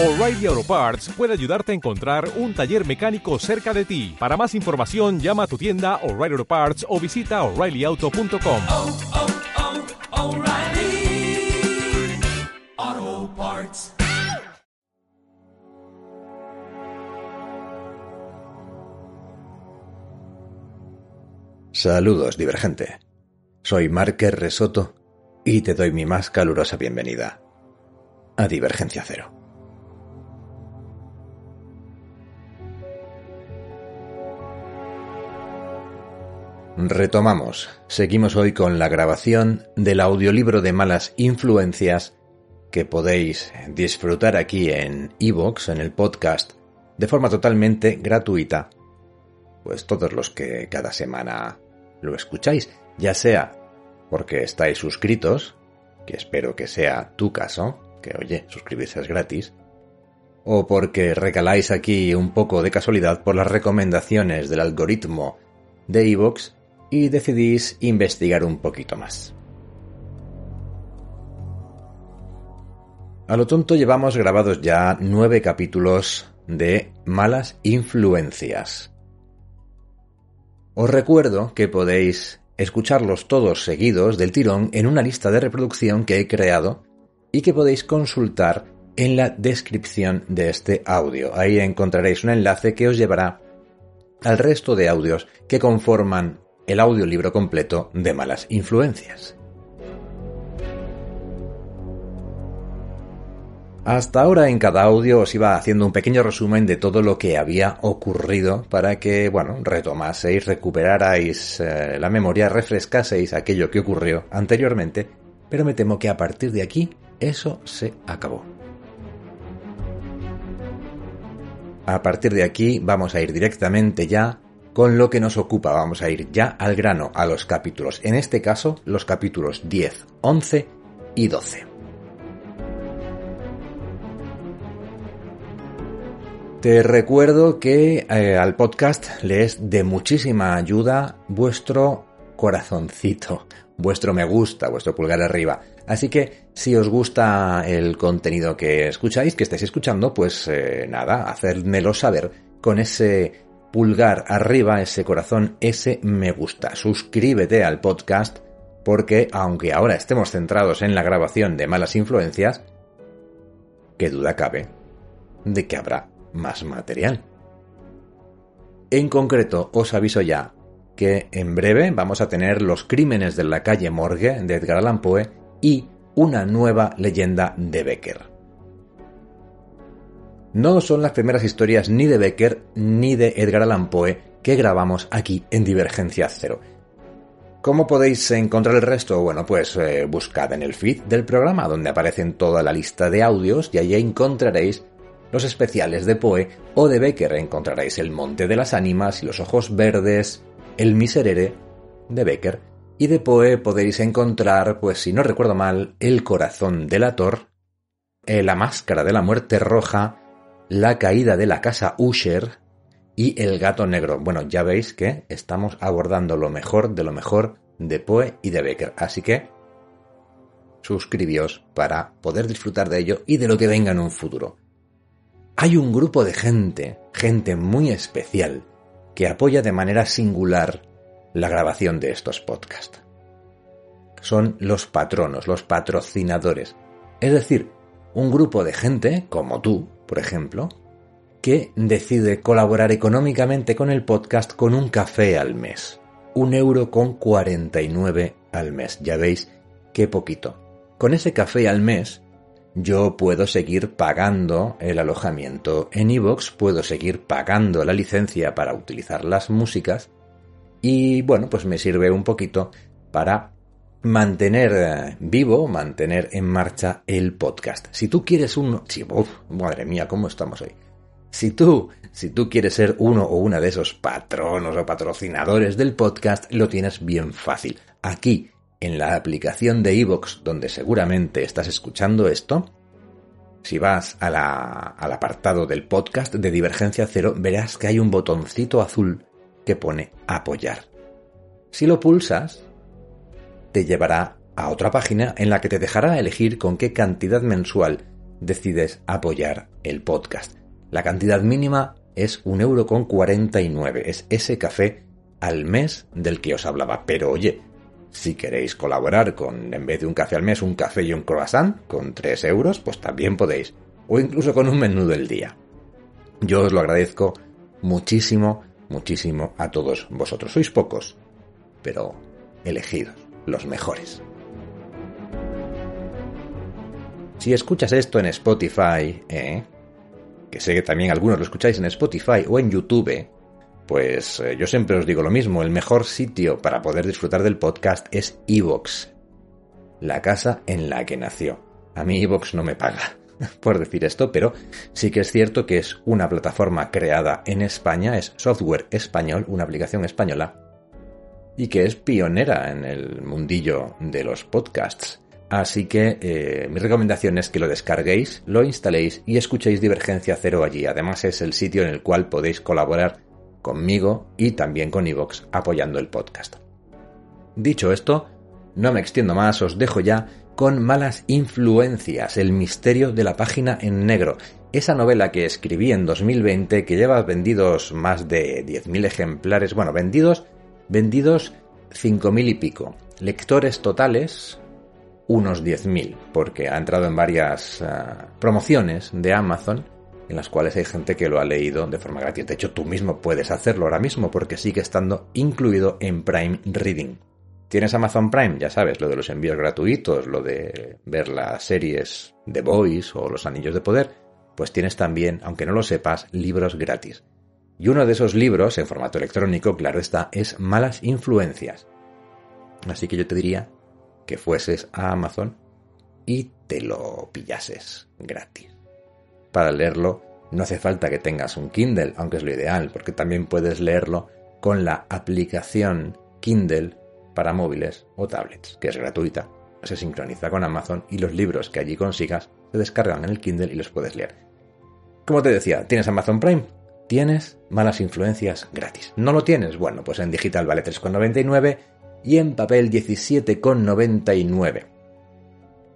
O'Reilly Auto Parts puede ayudarte a encontrar un taller mecánico cerca de ti. Para más información, llama a tu tienda O'Reilly Auto Parts o visita oreillyauto.com. oh, oh, Parts. Saludos, divergente. Soy Marker Resoto y te doy mi más calurosa bienvenida a Divergencia Cero. Retomamos. Seguimos hoy con la grabación del audiolibro de malas influencias que podéis disfrutar aquí en iVoox, en el podcast, de forma totalmente gratuita. Pues todos los que cada semana lo escucháis, ya sea porque estáis suscritos, que espero que sea tu caso, que oye, suscribirse es gratis, o porque recaláis aquí un poco de casualidad por las recomendaciones del algoritmo de iVoox y decidís investigar un poquito más. A lo tonto llevamos grabados ya nueve capítulos de Malas Influencias. Os recuerdo que podéis escucharlos todos seguidos del tirón en una lista de reproducción que he creado y que podéis consultar en la descripción de este audio. Ahí encontraréis un enlace que os llevará al resto de audios que conforman el audiolibro completo de malas influencias. Hasta ahora en cada audio os iba haciendo un pequeño resumen de todo lo que había ocurrido para que, bueno, retomaseis, recuperarais eh, la memoria, refrescaseis aquello que ocurrió anteriormente, pero me temo que a partir de aquí eso se acabó. A partir de aquí vamos a ir directamente ya con lo que nos ocupa, vamos a ir ya al grano, a los capítulos, en este caso los capítulos 10, 11 y 12. Te recuerdo que eh, al podcast le es de muchísima ayuda vuestro corazoncito, vuestro me gusta, vuestro pulgar arriba. Así que si os gusta el contenido que escucháis, que estáis escuchando, pues eh, nada, hacérmelo saber con ese pulgar arriba, ese corazón, ese me gusta. Suscríbete al podcast porque aunque ahora estemos centrados en la grabación de malas influencias, qué duda cabe de que habrá más material. En concreto, os aviso ya que en breve vamos a tener los crímenes de la calle Morgue de Edgar Allan Poe y una nueva leyenda de Becker. No son las primeras historias ni de Becker ni de Edgar Allan Poe que grabamos aquí en Divergencia Cero. ¿Cómo podéis encontrar el resto? Bueno, pues eh, buscad en el feed del programa donde aparecen toda la lista de audios y allí encontraréis los especiales de Poe o de Becker encontraréis El Monte de las Ánimas y los Ojos Verdes, El Miserere de Becker y de Poe podéis encontrar, pues si no recuerdo mal, El Corazón del Ator, eh, La Máscara de la Muerte Roja, La Caída de la Casa Usher y El Gato Negro. Bueno, ya veis que estamos abordando lo mejor de lo mejor de Poe y de Becker, así que suscribíos para poder disfrutar de ello y de lo que venga en un futuro hay un grupo de gente, gente muy especial, que apoya de manera singular la grabación de estos podcasts. Son los patronos, los patrocinadores. Es decir, un grupo de gente, como tú, por ejemplo, que decide colaborar económicamente con el podcast con un café al mes. Un euro con 49 al mes. Ya veis qué poquito. Con ese café al mes yo puedo seguir pagando el alojamiento en iVoox, puedo seguir pagando la licencia para utilizar las músicas y bueno, pues me sirve un poquito para mantener eh, vivo, mantener en marcha el podcast. Si tú quieres uno, sí, madre mía, cómo estamos hoy. Si tú, si tú quieres ser uno o una de esos patronos o patrocinadores del podcast, lo tienes bien fácil. Aquí en la aplicación de iVoox donde seguramente estás escuchando esto, si vas al apartado del podcast de Divergencia Cero, verás que hay un botoncito azul que pone apoyar. Si lo pulsas, te llevará a otra página en la que te dejará elegir con qué cantidad mensual decides apoyar el podcast. La cantidad mínima es un euro con 49. Es ese café al mes del que os hablaba. Pero oye, si queréis colaborar con, en vez de un café al mes, un café y un croissant con 3 euros, pues también podéis. O incluso con un menú del día. Yo os lo agradezco muchísimo, muchísimo a todos vosotros. Sois pocos, pero elegidos, los mejores. Si escuchas esto en Spotify, ¿eh? que sé que también algunos lo escucháis en Spotify o en YouTube, pues eh, yo siempre os digo lo mismo, el mejor sitio para poder disfrutar del podcast es Evox, la casa en la que nació. A mí Evox no me paga por decir esto, pero sí que es cierto que es una plataforma creada en España, es software español, una aplicación española, y que es pionera en el mundillo de los podcasts. Así que eh, mi recomendación es que lo descarguéis, lo instaléis y escuchéis Divergencia Cero allí. Además es el sitio en el cual podéis colaborar conmigo y también con Evox apoyando el podcast. Dicho esto, no me extiendo más, os dejo ya con Malas Influencias, el misterio de la página en negro. Esa novela que escribí en 2020 que lleva vendidos más de 10.000 ejemplares, bueno, vendidos, vendidos 5.000 y pico. Lectores totales, unos 10.000, porque ha entrado en varias ah, promociones de Amazon en las cuales hay gente que lo ha leído de forma gratis. De hecho, tú mismo puedes hacerlo ahora mismo porque sigue estando incluido en Prime Reading. ¿Tienes Amazon Prime? Ya sabes, lo de los envíos gratuitos, lo de ver las series de Boys o los Anillos de Poder, pues tienes también, aunque no lo sepas, libros gratis. Y uno de esos libros, en formato electrónico, claro está, es Malas Influencias. Así que yo te diría que fueses a Amazon y te lo pillases gratis. Para leerlo no hace falta que tengas un Kindle, aunque es lo ideal, porque también puedes leerlo con la aplicación Kindle para móviles o tablets, que es gratuita. Se sincroniza con Amazon y los libros que allí consigas se descargan en el Kindle y los puedes leer. Como te decía, ¿tienes Amazon Prime? Tienes malas influencias gratis. ¿No lo tienes? Bueno, pues en digital vale 3,99 y en papel 17,99.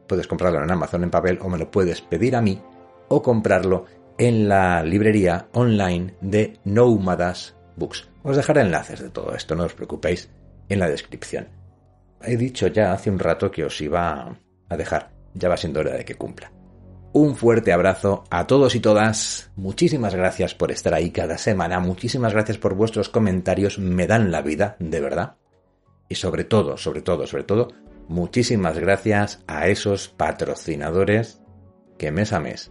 Puedes comprarlo en Amazon en papel o me lo puedes pedir a mí o comprarlo en la librería online de Nómadas Books. Os dejaré enlaces de todo esto, no os preocupéis, en la descripción. He dicho ya hace un rato que os iba a dejar, ya va siendo hora de que cumpla. Un fuerte abrazo a todos y todas. Muchísimas gracias por estar ahí cada semana. Muchísimas gracias por vuestros comentarios. Me dan la vida, de verdad. Y sobre todo, sobre todo, sobre todo, muchísimas gracias a esos patrocinadores que mes a mes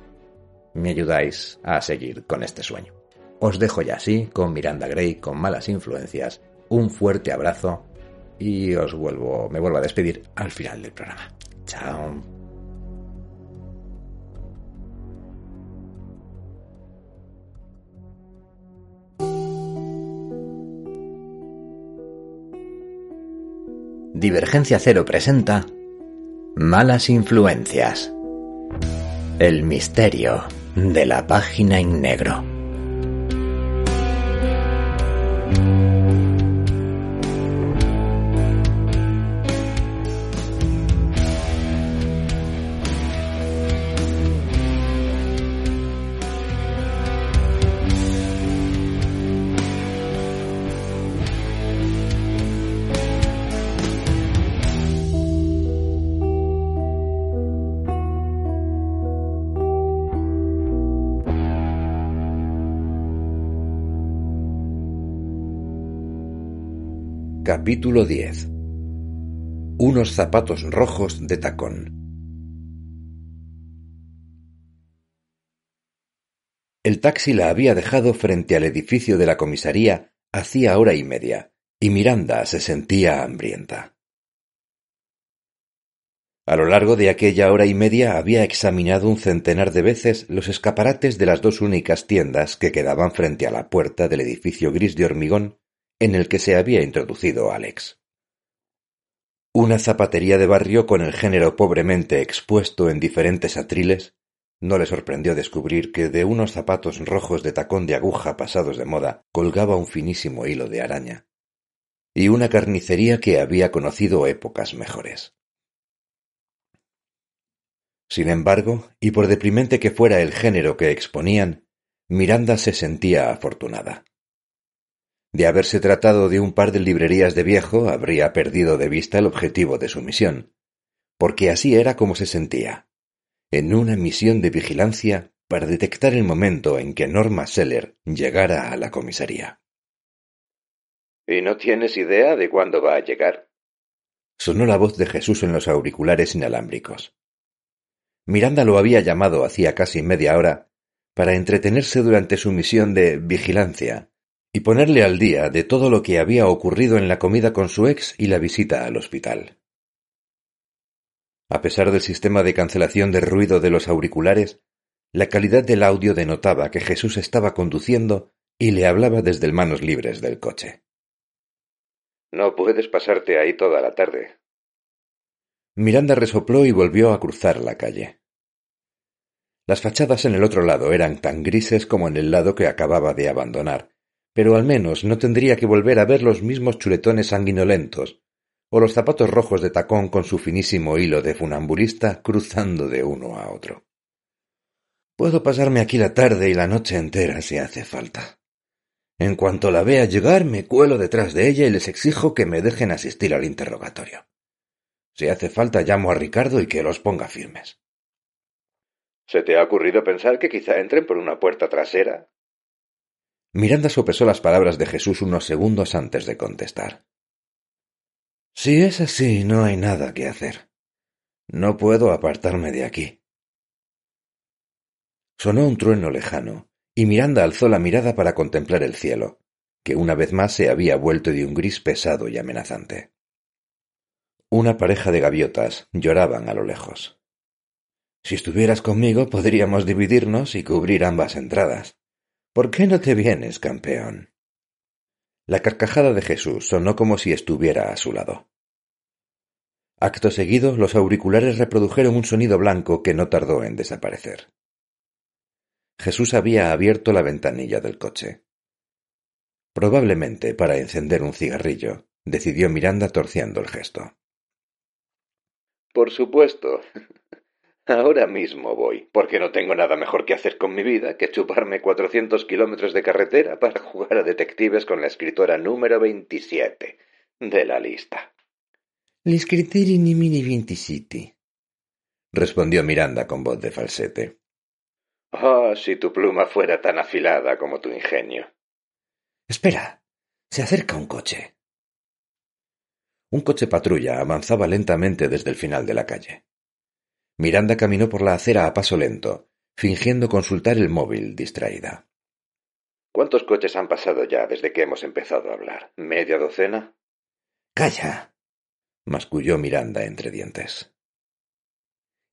me ayudáis a seguir con este sueño. Os dejo ya así, con Miranda Gray, con malas influencias, un fuerte abrazo y os vuelvo, me vuelvo a despedir al final del programa. Chao. Divergencia Cero presenta Malas Influencias. El misterio de la página en negro. Capítulo 10 Unos zapatos rojos de tacón El taxi la había dejado frente al edificio de la comisaría hacía hora y media, y Miranda se sentía hambrienta. A lo largo de aquella hora y media había examinado un centenar de veces los escaparates de las dos únicas tiendas que quedaban frente a la puerta del edificio gris de hormigón en el que se había introducido Alex. Una zapatería de barrio con el género pobremente expuesto en diferentes atriles, no le sorprendió descubrir que de unos zapatos rojos de tacón de aguja pasados de moda colgaba un finísimo hilo de araña, y una carnicería que había conocido épocas mejores. Sin embargo, y por deprimente que fuera el género que exponían, Miranda se sentía afortunada. De haberse tratado de un par de librerías de viejo, habría perdido de vista el objetivo de su misión, porque así era como se sentía, en una misión de vigilancia para detectar el momento en que Norma Seller llegara a la comisaría. ¿Y no tienes idea de cuándo va a llegar? Sonó la voz de Jesús en los auriculares inalámbricos. Miranda lo había llamado hacía casi media hora para entretenerse durante su misión de vigilancia y ponerle al día de todo lo que había ocurrido en la comida con su ex y la visita al hospital. A pesar del sistema de cancelación de ruido de los auriculares, la calidad del audio denotaba que Jesús estaba conduciendo y le hablaba desde el manos libres del coche. No puedes pasarte ahí toda la tarde. Miranda resopló y volvió a cruzar la calle. Las fachadas en el otro lado eran tan grises como en el lado que acababa de abandonar, pero al menos no tendría que volver a ver los mismos chuletones sanguinolentos, o los zapatos rojos de tacón con su finísimo hilo de funambulista cruzando de uno a otro. Puedo pasarme aquí la tarde y la noche entera si hace falta. En cuanto la vea llegar, me cuelo detrás de ella y les exijo que me dejen asistir al interrogatorio. Si hace falta, llamo a Ricardo y que los ponga firmes. ¿Se te ha ocurrido pensar que quizá entren por una puerta trasera? Miranda sopesó las palabras de Jesús unos segundos antes de contestar. Si es así, no hay nada que hacer. No puedo apartarme de aquí. Sonó un trueno lejano, y Miranda alzó la mirada para contemplar el cielo, que una vez más se había vuelto de un gris pesado y amenazante. Una pareja de gaviotas lloraban a lo lejos. Si estuvieras conmigo podríamos dividirnos y cubrir ambas entradas. ¿Por qué no te vienes, campeón? La carcajada de Jesús sonó como si estuviera a su lado. Acto seguido, los auriculares reprodujeron un sonido blanco que no tardó en desaparecer. Jesús había abierto la ventanilla del coche. Probablemente para encender un cigarrillo, decidió Miranda torciendo el gesto. Por supuesto. Ahora mismo voy, porque no tengo nada mejor que hacer con mi vida que chuparme cuatrocientos kilómetros de carretera para jugar a detectives con la escritora número veintisiete de la lista. L'escrittore numero veintisiete, respondió Miranda con voz de falsete. Oh, si tu pluma fuera tan afilada como tu ingenio. Espera. Se acerca un coche. Un coche patrulla avanzaba lentamente desde el final de la calle. Miranda caminó por la acera a paso lento, fingiendo consultar el móvil distraída. ¿Cuántos coches han pasado ya desde que hemos empezado a hablar? ¿Media docena? Calla. masculló Miranda entre dientes.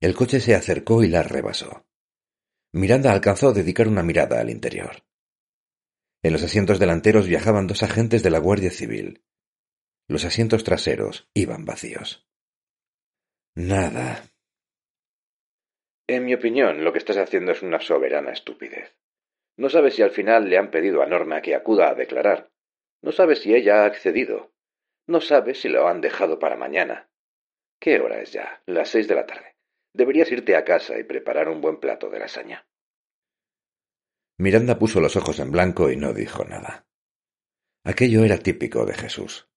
El coche se acercó y la rebasó. Miranda alcanzó a dedicar una mirada al interior. En los asientos delanteros viajaban dos agentes de la Guardia Civil, los asientos traseros iban vacíos. Nada. En mi opinión, lo que estás haciendo es una soberana estupidez. No sabes si al final le han pedido a Norma que acuda a declarar. No sabes si ella ha accedido. No sabes si lo han dejado para mañana. ¿Qué hora es ya? Las seis de la tarde. Deberías irte a casa y preparar un buen plato de lasaña. Miranda puso los ojos en blanco y no dijo nada. Aquello era típico de Jesús.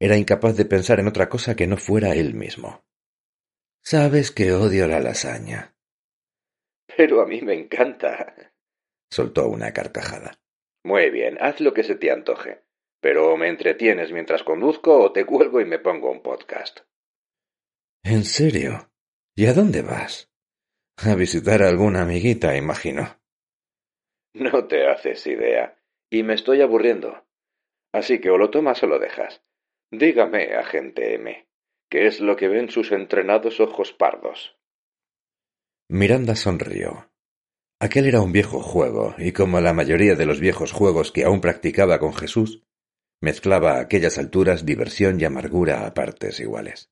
Era incapaz de pensar en otra cosa que no fuera él mismo. Sabes que odio la lasaña. Pero a mí me encanta. soltó una carcajada. Muy bien, haz lo que se te antoje. Pero o me entretienes mientras conduzco o te cuelgo y me pongo un podcast. ¿En serio? ¿Y a dónde vas? A visitar a alguna amiguita, imagino. No te haces idea. Y me estoy aburriendo. Así que o lo tomas o lo dejas. Dígame, agente M, ¿qué es lo que ven sus entrenados ojos pardos? Miranda sonrió. Aquel era un viejo juego, y como la mayoría de los viejos juegos que aún practicaba con Jesús, mezclaba a aquellas alturas diversión y amargura a partes iguales.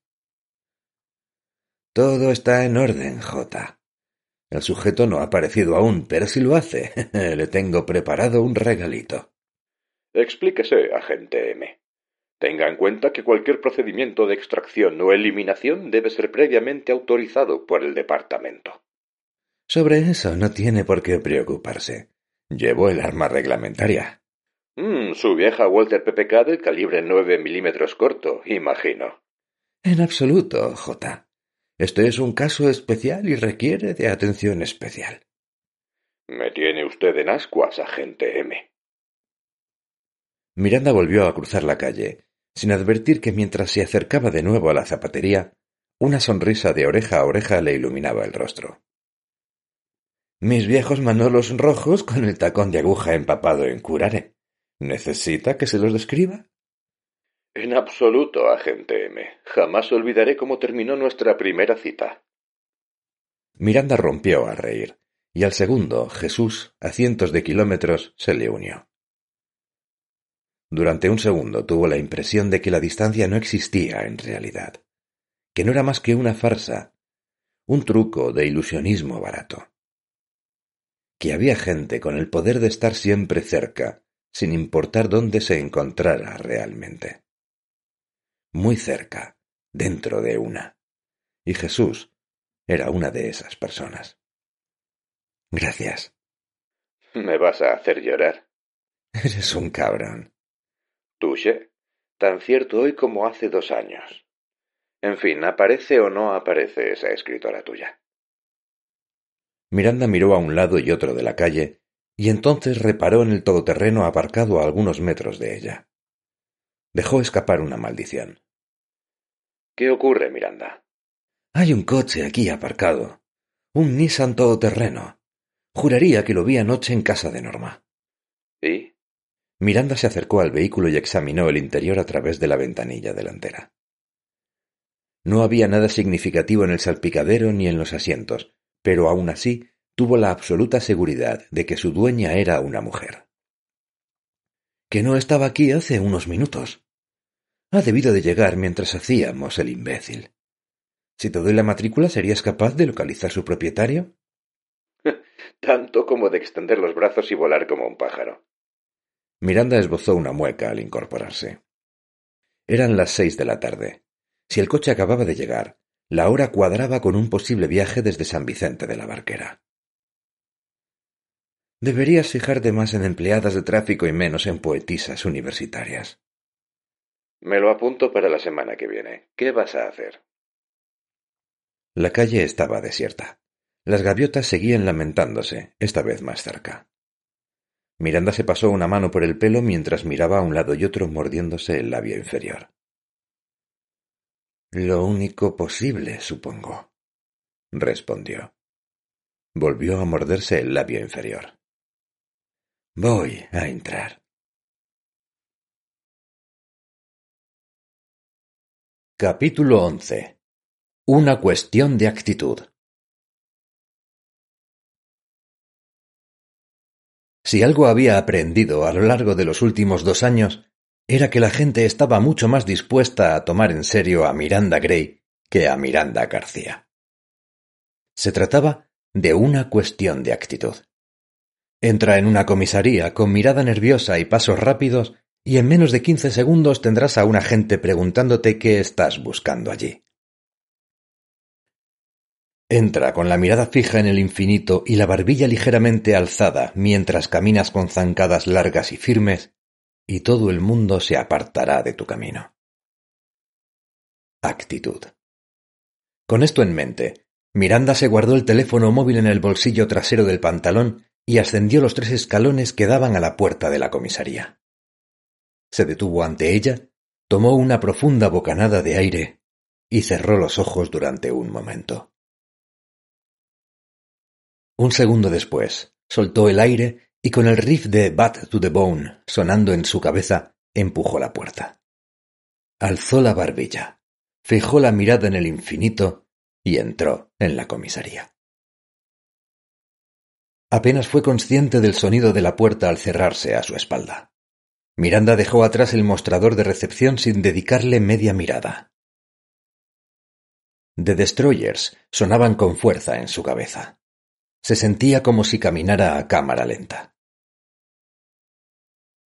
Todo está en orden, J. El sujeto no ha aparecido aún, pero si lo hace, le tengo preparado un regalito. Explíquese, agente M. Tenga en cuenta que cualquier procedimiento de extracción o eliminación debe ser previamente autorizado por el departamento. Sobre eso no tiene por qué preocuparse. Llevo el arma reglamentaria. Mm, su vieja Walter PPK del calibre 9 milímetros corto, imagino. En absoluto, J. Este es un caso especial y requiere de atención especial. Me tiene usted en ascuas, agente M. Miranda volvió a cruzar la calle, sin advertir que mientras se acercaba de nuevo a la zapatería, una sonrisa de oreja a oreja le iluminaba el rostro. Mis viejos manolos rojos con el tacón de aguja empapado en curare. ¿Necesita que se los describa? En absoluto, agente M. Jamás olvidaré cómo terminó nuestra primera cita. Miranda rompió a reír, y al segundo, Jesús, a cientos de kilómetros, se le unió. Durante un segundo tuvo la impresión de que la distancia no existía en realidad, que no era más que una farsa, un truco de ilusionismo barato. Que había gente con el poder de estar siempre cerca, sin importar dónde se encontrara realmente. Muy cerca, dentro de una. Y Jesús era una de esas personas. Gracias. Me vas a hacer llorar. Eres un cabrón. Tan cierto hoy como hace dos años. En fin, ¿aparece o no aparece esa escritora tuya? Miranda miró a un lado y otro de la calle, y entonces reparó en el todoterreno aparcado a algunos metros de ella. Dejó escapar una maldición. ¿Qué ocurre, Miranda? Hay un coche aquí aparcado. Un Nissan todoterreno. Juraría que lo vi anoche en casa de Norma. ¿Y? Miranda se acercó al vehículo y examinó el interior a través de la ventanilla delantera. No había nada significativo en el salpicadero ni en los asientos, pero aún así tuvo la absoluta seguridad de que su dueña era una mujer. Que no estaba aquí hace unos minutos. Ha debido de llegar mientras hacíamos el imbécil. Si te doy la matrícula, ¿serías capaz de localizar su propietario? Tanto como de extender los brazos y volar como un pájaro. Miranda esbozó una mueca al incorporarse. Eran las seis de la tarde. Si el coche acababa de llegar, la hora cuadraba con un posible viaje desde San Vicente de la Barquera. Deberías fijarte más en empleadas de tráfico y menos en poetisas universitarias. Me lo apunto para la semana que viene. ¿Qué vas a hacer? La calle estaba desierta. Las gaviotas seguían lamentándose, esta vez más cerca. Miranda se pasó una mano por el pelo mientras miraba a un lado y otro mordiéndose el labio inferior. Lo único posible, supongo, respondió. Volvió a morderse el labio inferior. Voy a entrar. Capítulo once. Una cuestión de actitud. Si algo había aprendido a lo largo de los últimos dos años, era que la gente estaba mucho más dispuesta a tomar en serio a Miranda Gray que a Miranda García. Se trataba de una cuestión de actitud. Entra en una comisaría con mirada nerviosa y pasos rápidos y en menos de quince segundos tendrás a un agente preguntándote qué estás buscando allí. Entra con la mirada fija en el infinito y la barbilla ligeramente alzada mientras caminas con zancadas largas y firmes, y todo el mundo se apartará de tu camino. Actitud. Con esto en mente, Miranda se guardó el teléfono móvil en el bolsillo trasero del pantalón y ascendió los tres escalones que daban a la puerta de la comisaría. Se detuvo ante ella, tomó una profunda bocanada de aire y cerró los ojos durante un momento. Un segundo después, soltó el aire y con el riff de Bat to the Bone sonando en su cabeza, empujó la puerta. Alzó la barbilla, fijó la mirada en el infinito y entró en la comisaría. Apenas fue consciente del sonido de la puerta al cerrarse a su espalda. Miranda dejó atrás el mostrador de recepción sin dedicarle media mirada. The Destroyers sonaban con fuerza en su cabeza. Se sentía como si caminara a cámara lenta.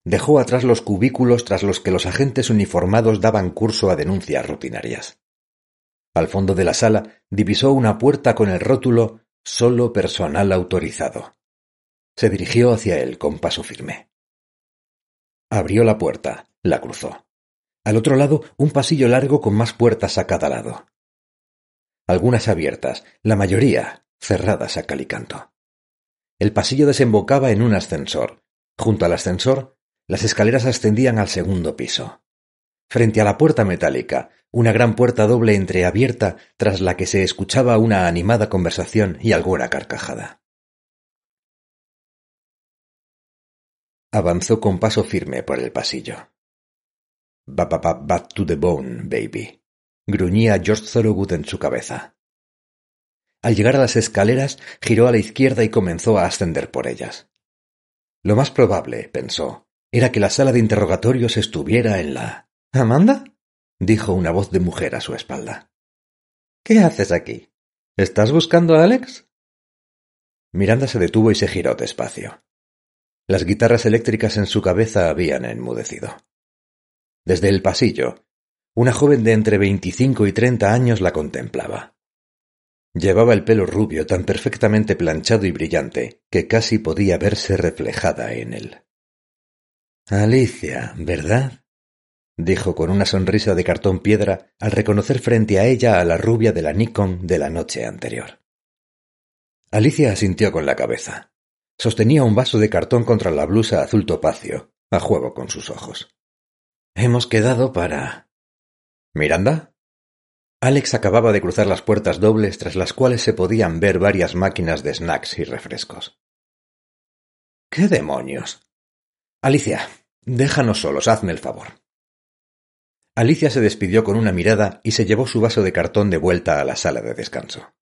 Dejó atrás los cubículos tras los que los agentes uniformados daban curso a denuncias rutinarias. Al fondo de la sala divisó una puerta con el rótulo Solo personal autorizado. Se dirigió hacia él con paso firme. Abrió la puerta, la cruzó. Al otro lado, un pasillo largo con más puertas a cada lado. Algunas abiertas, la mayoría cerradas a calicanto. El pasillo desembocaba en un ascensor. Junto al ascensor, las escaleras ascendían al segundo piso. Frente a la puerta metálica, una gran puerta doble entreabierta tras la que se escuchaba una animada conversación y alguna carcajada. Avanzó con paso firme por el pasillo. Ba bat to the bone, baby. Gruñía George Thorogood en su cabeza. Al llegar a las escaleras, giró a la izquierda y comenzó a ascender por ellas. Lo más probable, pensó, era que la sala de interrogatorios estuviera en la. ¿Amanda? dijo una voz de mujer a su espalda. ¿Qué haces aquí? ¿Estás buscando a Alex? Miranda se detuvo y se giró despacio. Las guitarras eléctricas en su cabeza habían enmudecido. Desde el pasillo, una joven de entre veinticinco y treinta años la contemplaba. Llevaba el pelo rubio tan perfectamente planchado y brillante que casi podía verse reflejada en él. Alicia, ¿verdad? dijo con una sonrisa de cartón piedra al reconocer frente a ella a la rubia de la Nikon de la noche anterior. Alicia asintió con la cabeza. Sostenía un vaso de cartón contra la blusa azul topacio, a juego con sus ojos. Hemos quedado para. ¿Miranda? Alex acababa de cruzar las puertas dobles tras las cuales se podían ver varias máquinas de snacks y refrescos. ¿Qué demonios? Alicia, déjanos solos, hazme el favor. Alicia se despidió con una mirada y se llevó su vaso de cartón de vuelta a la sala de descanso.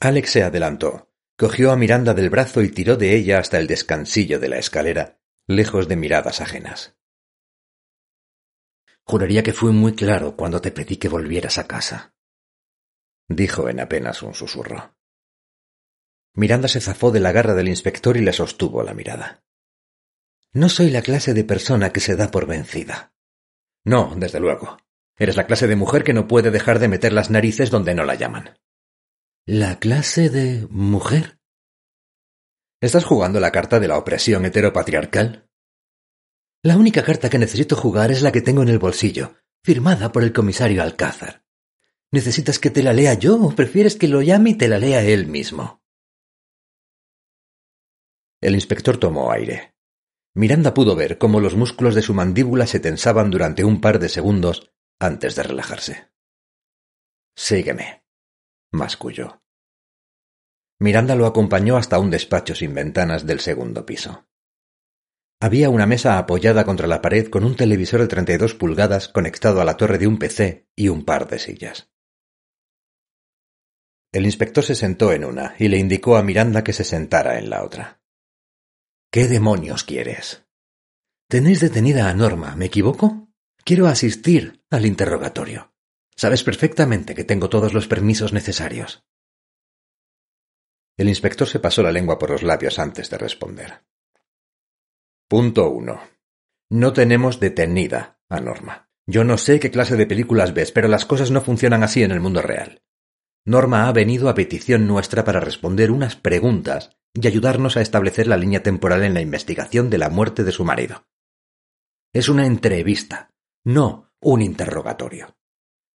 Alex se adelantó, cogió a Miranda del brazo y tiró de ella hasta el descansillo de la escalera, lejos de miradas ajenas. Juraría que fui muy claro cuando te pedí que volvieras a casa, dijo en apenas un susurro. Miranda se zafó de la garra del inspector y le sostuvo la mirada. No soy la clase de persona que se da por vencida. No, desde luego. Eres la clase de mujer que no puede dejar de meter las narices donde no la llaman. ¿La clase de mujer? ¿Estás jugando la carta de la opresión heteropatriarcal? La única carta que necesito jugar es la que tengo en el bolsillo, firmada por el comisario Alcázar. ¿Necesitas que te la lea yo o prefieres que lo llame y te la lea él mismo? El inspector tomó aire. Miranda pudo ver cómo los músculos de su mandíbula se tensaban durante un par de segundos antes de relajarse. Sígueme masculló. Miranda lo acompañó hasta un despacho sin ventanas del segundo piso. Había una mesa apoyada contra la pared con un televisor de treinta y dos pulgadas conectado a la torre de un PC y un par de sillas. El inspector se sentó en una y le indicó a Miranda que se sentara en la otra. ¿Qué demonios quieres? Tenéis detenida a Norma, ¿me equivoco? Quiero asistir al interrogatorio. Sabes perfectamente que tengo todos los permisos necesarios. El inspector se pasó la lengua por los labios antes de responder. Punto uno. No tenemos detenida a Norma. Yo no sé qué clase de películas ves, pero las cosas no funcionan así en el mundo real. Norma ha venido a petición nuestra para responder unas preguntas y ayudarnos a establecer la línea temporal en la investigación de la muerte de su marido. Es una entrevista, no un interrogatorio.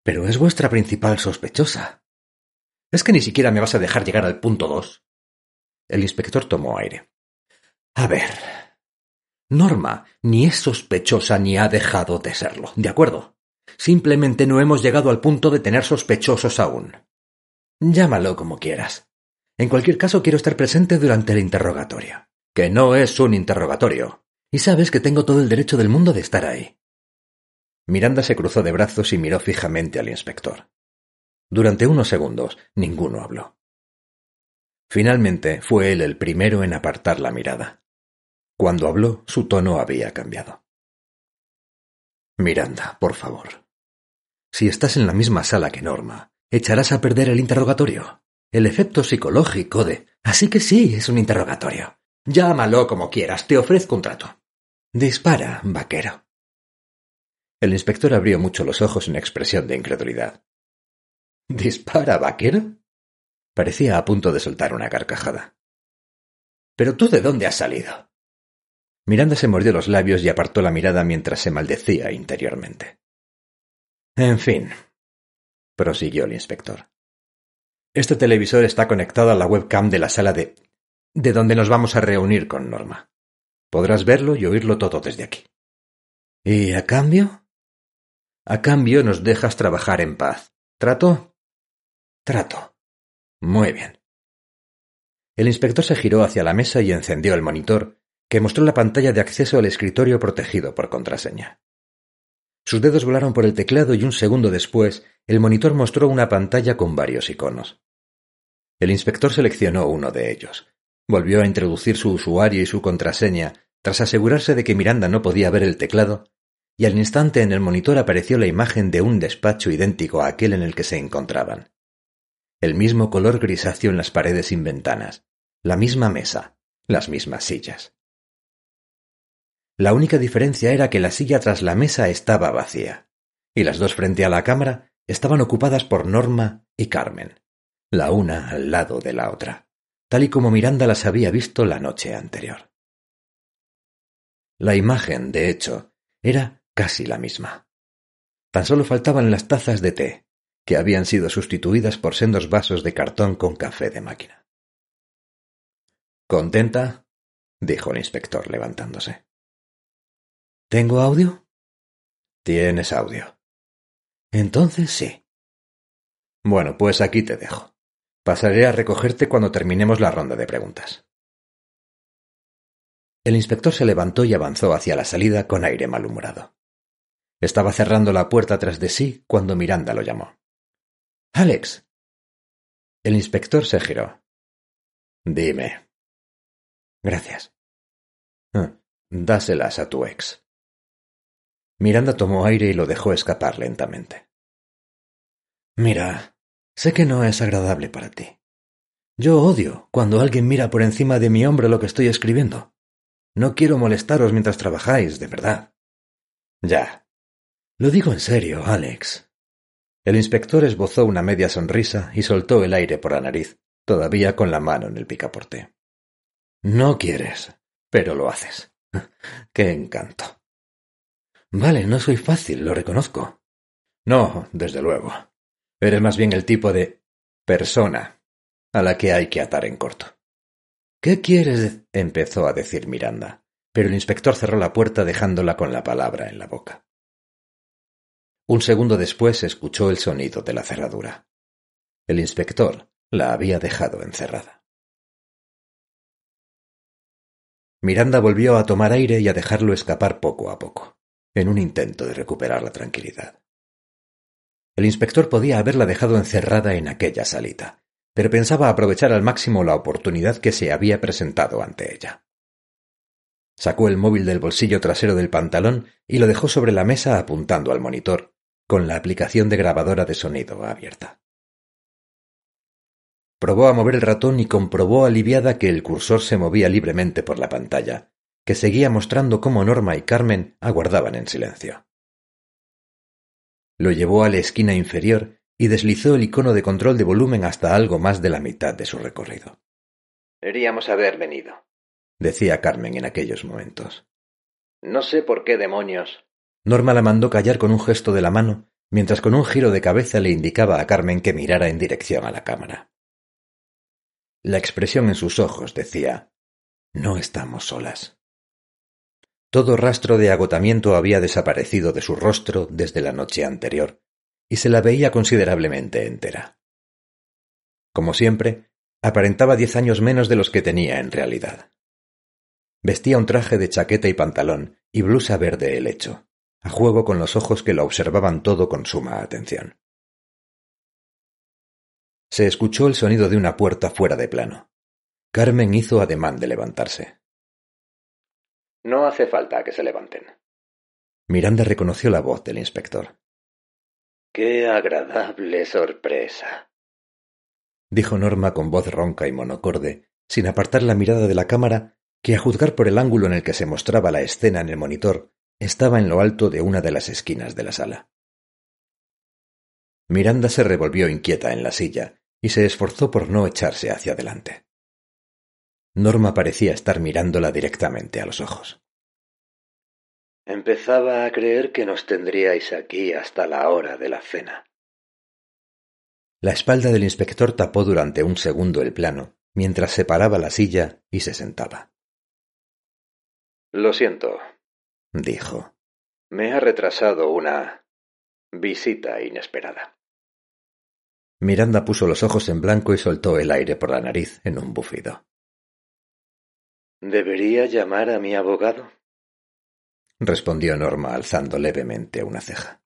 Pero es vuestra principal sospechosa. ¿Es que ni siquiera me vas a dejar llegar al punto dos? El inspector tomó aire. A ver. Norma ni es sospechosa ni ha dejado de serlo, ¿de acuerdo? Simplemente no hemos llegado al punto de tener sospechosos aún. Llámalo como quieras. En cualquier caso, quiero estar presente durante el interrogatorio. Que no es un interrogatorio. Y sabes que tengo todo el derecho del mundo de estar ahí. Miranda se cruzó de brazos y miró fijamente al inspector. Durante unos segundos ninguno habló. Finalmente fue él el primero en apartar la mirada. Cuando habló, su tono había cambiado. Miranda, por favor. Si estás en la misma sala que Norma, echarás a perder el interrogatorio. El efecto psicológico de... Así que sí, es un interrogatorio. Llámalo como quieras, te ofrezco un trato. Dispara, vaquero. El inspector abrió mucho los ojos en expresión de incredulidad. ¿Dispara, vaquero? Parecía a punto de soltar una carcajada. ¿Pero tú de dónde has salido? Miranda se mordió los labios y apartó la mirada mientras se maldecía interiormente. En fin, prosiguió el inspector. Este televisor está conectado a la webcam de la sala de... de donde nos vamos a reunir con Norma. Podrás verlo y oírlo todo desde aquí. ¿Y a cambio? A cambio nos dejas trabajar en paz. ¿Trato? Trato. Muy bien. El inspector se giró hacia la mesa y encendió el monitor, que mostró la pantalla de acceso al escritorio protegido por contraseña. Sus dedos volaron por el teclado y un segundo después el monitor mostró una pantalla con varios iconos. El inspector seleccionó uno de ellos. Volvió a introducir su usuario y su contraseña tras asegurarse de que Miranda no podía ver el teclado, y al instante en el monitor apareció la imagen de un despacho idéntico a aquel en el que se encontraban. El mismo color grisáceo en las paredes sin ventanas, la misma mesa, las mismas sillas. La única diferencia era que la silla tras la mesa estaba vacía, y las dos frente a la cámara estaban ocupadas por Norma y Carmen, la una al lado de la otra, tal y como Miranda las había visto la noche anterior. La imagen, de hecho, era casi la misma. Tan solo faltaban las tazas de té, que habían sido sustituidas por sendos vasos de cartón con café de máquina. ¿Contenta? dijo el inspector levantándose. ¿Tengo audio? Tienes audio. Entonces sí. Bueno, pues aquí te dejo. Pasaré a recogerte cuando terminemos la ronda de preguntas. El inspector se levantó y avanzó hacia la salida con aire malhumorado. Estaba cerrando la puerta tras de sí cuando Miranda lo llamó. Alex. El inspector se giró. Dime. Gracias. Ah, dáselas a tu ex. Miranda tomó aire y lo dejó escapar lentamente. Mira, sé que no es agradable para ti. Yo odio cuando alguien mira por encima de mi hombro lo que estoy escribiendo. No quiero molestaros mientras trabajáis, de verdad. Ya. Lo digo en serio, Alex. El inspector esbozó una media sonrisa y soltó el aire por la nariz, todavía con la mano en el picaporte. No quieres, pero lo haces. Qué encanto. Vale, no soy fácil, lo reconozco. No, desde luego. Eres más bien el tipo de persona a la que hay que atar en corto. ¿Qué quieres? empezó a decir Miranda, pero el inspector cerró la puerta dejándola con la palabra en la boca. Un segundo después escuchó el sonido de la cerradura. El inspector la había dejado encerrada. Miranda volvió a tomar aire y a dejarlo escapar poco a poco en un intento de recuperar la tranquilidad. El inspector podía haberla dejado encerrada en aquella salita, pero pensaba aprovechar al máximo la oportunidad que se había presentado ante ella. Sacó el móvil del bolsillo trasero del pantalón y lo dejó sobre la mesa apuntando al monitor, con la aplicación de grabadora de sonido abierta. Probó a mover el ratón y comprobó aliviada que el cursor se movía libremente por la pantalla, que seguía mostrando cómo Norma y Carmen aguardaban en silencio. Lo llevó a la esquina inferior y deslizó el icono de control de volumen hasta algo más de la mitad de su recorrido. Deberíamos haber venido, decía Carmen en aquellos momentos. No sé por qué demonios. Norma la mandó callar con un gesto de la mano, mientras con un giro de cabeza le indicaba a Carmen que mirara en dirección a la cámara. La expresión en sus ojos decía No estamos solas. Todo rastro de agotamiento había desaparecido de su rostro desde la noche anterior, y se la veía considerablemente entera. Como siempre, aparentaba diez años menos de los que tenía en realidad. Vestía un traje de chaqueta y pantalón y blusa verde helecho, a juego con los ojos que lo observaban todo con suma atención. Se escuchó el sonido de una puerta fuera de plano. Carmen hizo ademán de levantarse. No hace falta que se levanten. Miranda reconoció la voz del inspector. Qué agradable sorpresa. dijo Norma con voz ronca y monocorde, sin apartar la mirada de la cámara que a juzgar por el ángulo en el que se mostraba la escena en el monitor, estaba en lo alto de una de las esquinas de la sala. Miranda se revolvió inquieta en la silla y se esforzó por no echarse hacia adelante. Norma parecía estar mirándola directamente a los ojos. Empezaba a creer que nos tendríais aquí hasta la hora de la cena. La espalda del inspector tapó durante un segundo el plano, mientras separaba la silla y se sentaba. Lo siento, dijo. Me ha retrasado una visita inesperada. Miranda puso los ojos en blanco y soltó el aire por la nariz en un bufido. ¿Debería llamar a mi abogado? respondió Norma alzando levemente una ceja.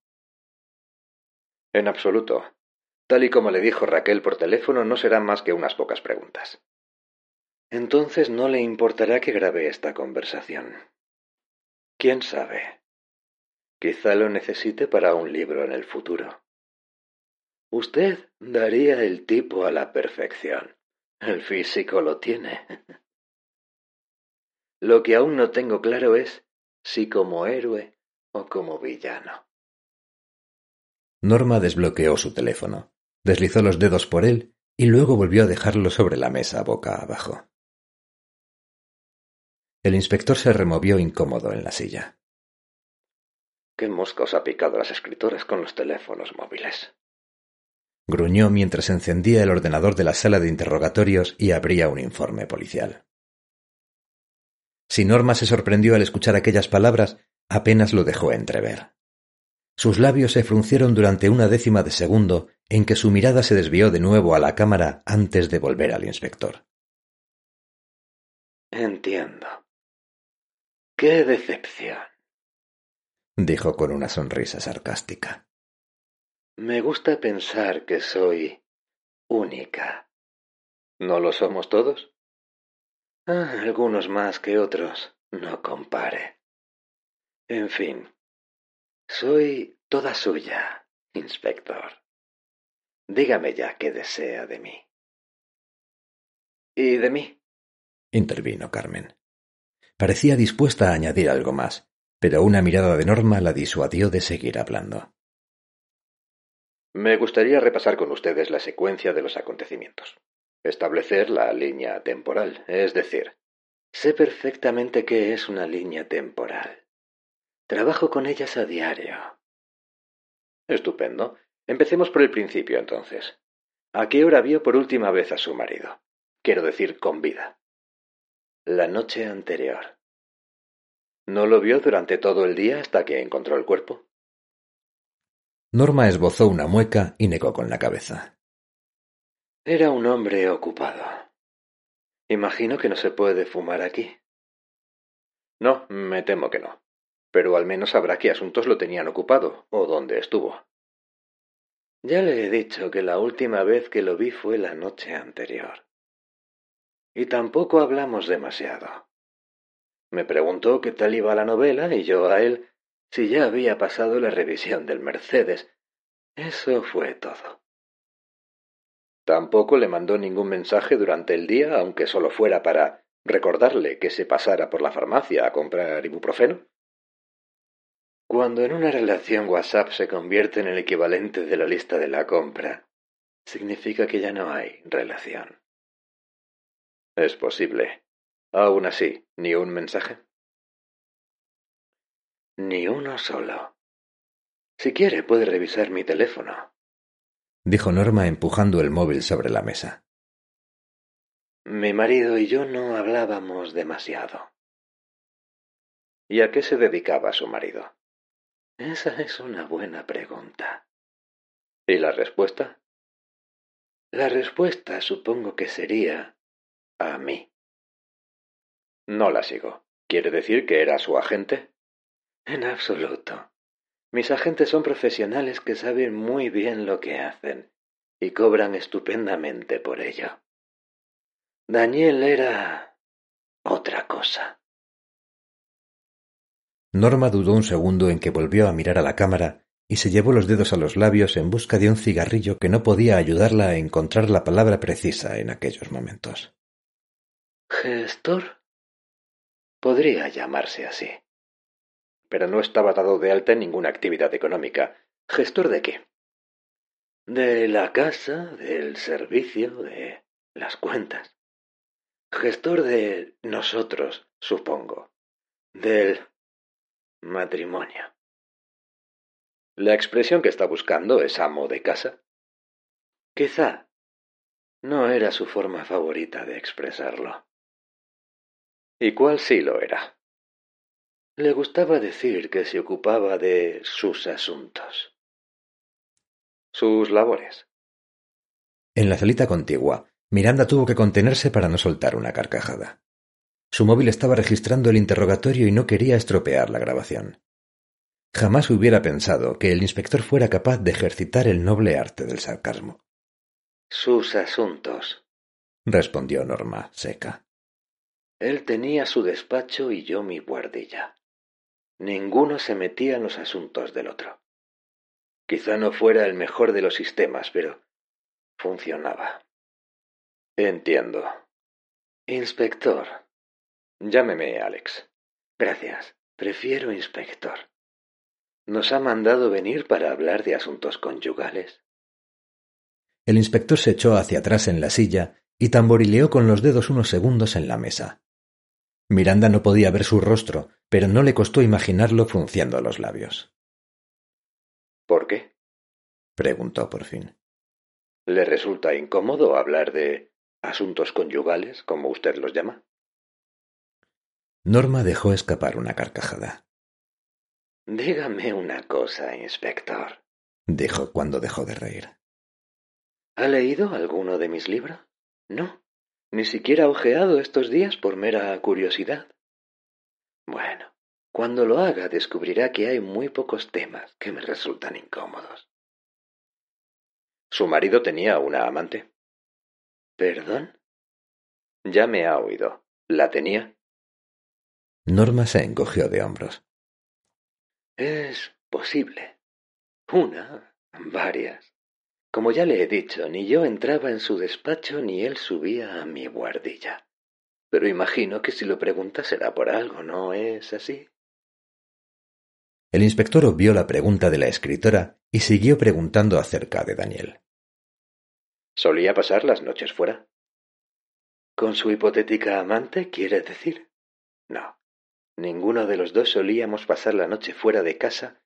En absoluto. Tal y como le dijo Raquel por teléfono, no serán más que unas pocas preguntas. Entonces no le importará que grabe esta conversación. ¿Quién sabe? Quizá lo necesite para un libro en el futuro. Usted daría el tipo a la perfección. El físico lo tiene. Lo que aún no tengo claro es si como héroe o como villano. Norma desbloqueó su teléfono, deslizó los dedos por él y luego volvió a dejarlo sobre la mesa boca abajo. El inspector se removió incómodo en la silla. ¿Qué mosca os ha picado las escritoras con los teléfonos móviles? Gruñó mientras encendía el ordenador de la sala de interrogatorios y abría un informe policial. Si Norma se sorprendió al escuchar aquellas palabras, apenas lo dejó entrever. Sus labios se fruncieron durante una décima de segundo en que su mirada se desvió de nuevo a la cámara antes de volver al inspector. Entiendo. ¡Qué decepción! dijo con una sonrisa sarcástica. Me gusta pensar que soy única. ¿No lo somos todos? Ah, algunos más que otros, no compare. En fin, soy toda suya, inspector. Dígame ya qué desea de mí. ¿Y de mí? intervino Carmen. Parecía dispuesta a añadir algo más, pero una mirada de Norma la disuadió de seguir hablando. Me gustaría repasar con ustedes la secuencia de los acontecimientos. Establecer la línea temporal, es decir, sé perfectamente qué es una línea temporal. Trabajo con ellas a diario. Estupendo. Empecemos por el principio entonces. ¿A qué hora vio por última vez a su marido? Quiero decir, con vida. La noche anterior. ¿No lo vio durante todo el día hasta que encontró el cuerpo? Norma esbozó una mueca y negó con la cabeza. Era un hombre ocupado. Imagino que no se puede fumar aquí. No, me temo que no. Pero al menos sabrá qué asuntos lo tenían ocupado o dónde estuvo. Ya le he dicho que la última vez que lo vi fue la noche anterior. Y tampoco hablamos demasiado. Me preguntó qué tal iba la novela y yo a él si ya había pasado la revisión del Mercedes. Eso fue todo. Tampoco le mandó ningún mensaje durante el día, aunque solo fuera para recordarle que se pasara por la farmacia a comprar ibuprofeno. Cuando en una relación WhatsApp se convierte en el equivalente de la lista de la compra, significa que ya no hay relación. Es posible. Aún así, ¿ni un mensaje? Ni uno solo. Si quiere, puede revisar mi teléfono dijo Norma empujando el móvil sobre la mesa. Mi marido y yo no hablábamos demasiado. ¿Y a qué se dedicaba su marido? Esa es una buena pregunta. ¿Y la respuesta? La respuesta supongo que sería a mí. No la sigo. ¿Quiere decir que era su agente? En absoluto. Mis agentes son profesionales que saben muy bien lo que hacen y cobran estupendamente por ello. Daniel era otra cosa. Norma dudó un segundo en que volvió a mirar a la cámara y se llevó los dedos a los labios en busca de un cigarrillo que no podía ayudarla a encontrar la palabra precisa en aquellos momentos. ¿Gestor? Podría llamarse así. Pero no estaba dado de alta en ninguna actividad económica. ¿Gestor de qué? De la casa, del servicio, de las cuentas. Gestor de nosotros, supongo. Del matrimonio. ¿La expresión que está buscando es amo de casa? Quizá. No era su forma favorita de expresarlo. ¿Y cuál sí lo era? Le gustaba decir que se ocupaba de sus asuntos. Sus labores. En la salita contigua, Miranda tuvo que contenerse para no soltar una carcajada. Su móvil estaba registrando el interrogatorio y no quería estropear la grabación. Jamás hubiera pensado que el inspector fuera capaz de ejercitar el noble arte del sarcasmo. Sus asuntos, respondió Norma, seca. Él tenía su despacho y yo mi guardilla. Ninguno se metía en los asuntos del otro. Quizá no fuera el mejor de los sistemas, pero funcionaba. Entiendo. Inspector. Llámeme Alex. Gracias. Prefiero inspector. ¿Nos ha mandado venir para hablar de asuntos conyugales? El inspector se echó hacia atrás en la silla y tamborileó con los dedos unos segundos en la mesa. Miranda no podía ver su rostro, pero no le costó imaginarlo frunciendo los labios. ¿Por qué? preguntó por fin. ¿Le resulta incómodo hablar de asuntos conyugales, como usted los llama? Norma dejó escapar una carcajada. Dígame una cosa, inspector, dijo cuando dejó de reír. ¿Ha leído alguno de mis libros? No, ni siquiera ha ojeado estos días por mera curiosidad. Bueno, cuando lo haga descubrirá que hay muy pocos temas que me resultan incómodos. ¿Su marido tenía una amante? ¿Perdón? Ya me ha oído. ¿La tenía? Norma se encogió de hombros. Es posible. Una, varias. Como ya le he dicho, ni yo entraba en su despacho ni él subía a mi guardilla. Pero imagino que si lo pregunta será por algo, ¿no es así? El inspector obvió la pregunta de la escritora y siguió preguntando acerca de Daniel. ¿Solía pasar las noches fuera? ¿Con su hipotética amante, quiere decir? No. Ninguno de los dos solíamos pasar la noche fuera de casa,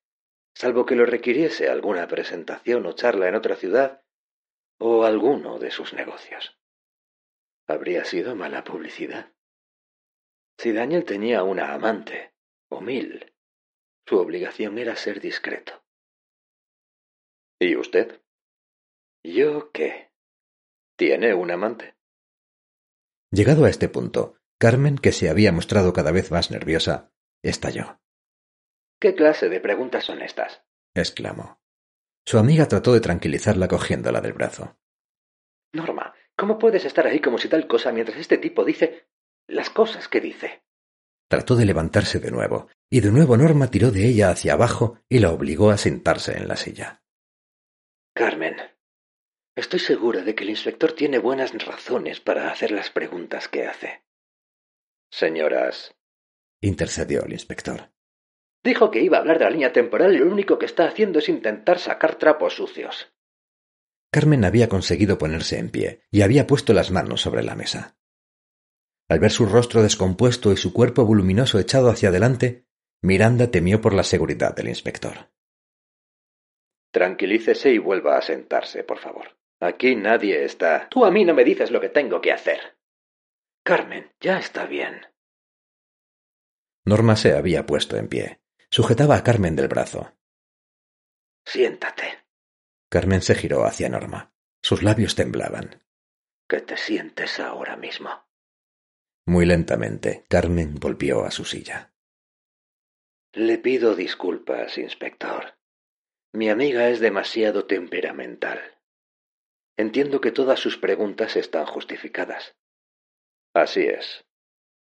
salvo que lo requiriese alguna presentación o charla en otra ciudad o alguno de sus negocios. Habría sido mala publicidad. Si Daniel tenía una amante, o mil, su obligación era ser discreto. ¿Y usted? ¿Yo qué? ¿Tiene un amante? Llegado a este punto, Carmen, que se había mostrado cada vez más nerviosa, estalló. ¿Qué clase de preguntas son estas? exclamó. Su amiga trató de tranquilizarla cogiéndola del brazo. Norma, ¿cómo puedes estar ahí como si tal cosa mientras este tipo dice las cosas que dice? Trató de levantarse de nuevo, y de nuevo Norma tiró de ella hacia abajo y la obligó a sentarse en la silla. Carmen, estoy segura de que el inspector tiene buenas razones para hacer las preguntas que hace. Señoras, intercedió el inspector. Dijo que iba a hablar de la línea temporal y lo único que está haciendo es intentar sacar trapos sucios. Carmen había conseguido ponerse en pie y había puesto las manos sobre la mesa. Al ver su rostro descompuesto y su cuerpo voluminoso echado hacia adelante, Miranda temió por la seguridad del inspector. Tranquilícese y vuelva a sentarse, por favor. Aquí nadie está. Tú a mí no me dices lo que tengo que hacer. Carmen, ya está bien. Norma se había puesto en pie. Sujetaba a Carmen del brazo. Siéntate. Carmen se giró hacia Norma. Sus labios temblaban. ¿Qué te sientes ahora mismo? Muy lentamente, Carmen volvió a su silla. Le pido disculpas, inspector. Mi amiga es demasiado temperamental. Entiendo que todas sus preguntas están justificadas. Así es,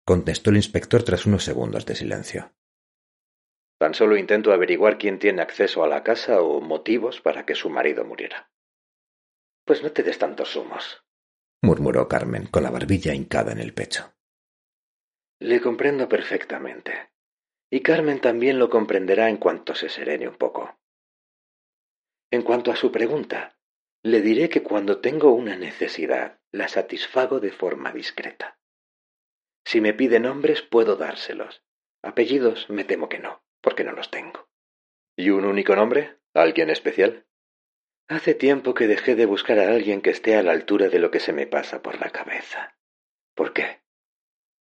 contestó el inspector tras unos segundos de silencio. Tan solo intento averiguar quién tiene acceso a la casa o motivos para que su marido muriera. Pues no te des tantos humos, murmuró Carmen con la barbilla hincada en el pecho. Le comprendo perfectamente. Y Carmen también lo comprenderá en cuanto se serene un poco. En cuanto a su pregunta, le diré que cuando tengo una necesidad, la satisfago de forma discreta. Si me pide nombres, puedo dárselos. Apellidos, me temo que no, porque no los tengo. ¿Y un único nombre? ¿Alguien especial? Hace tiempo que dejé de buscar a alguien que esté a la altura de lo que se me pasa por la cabeza. ¿Por qué?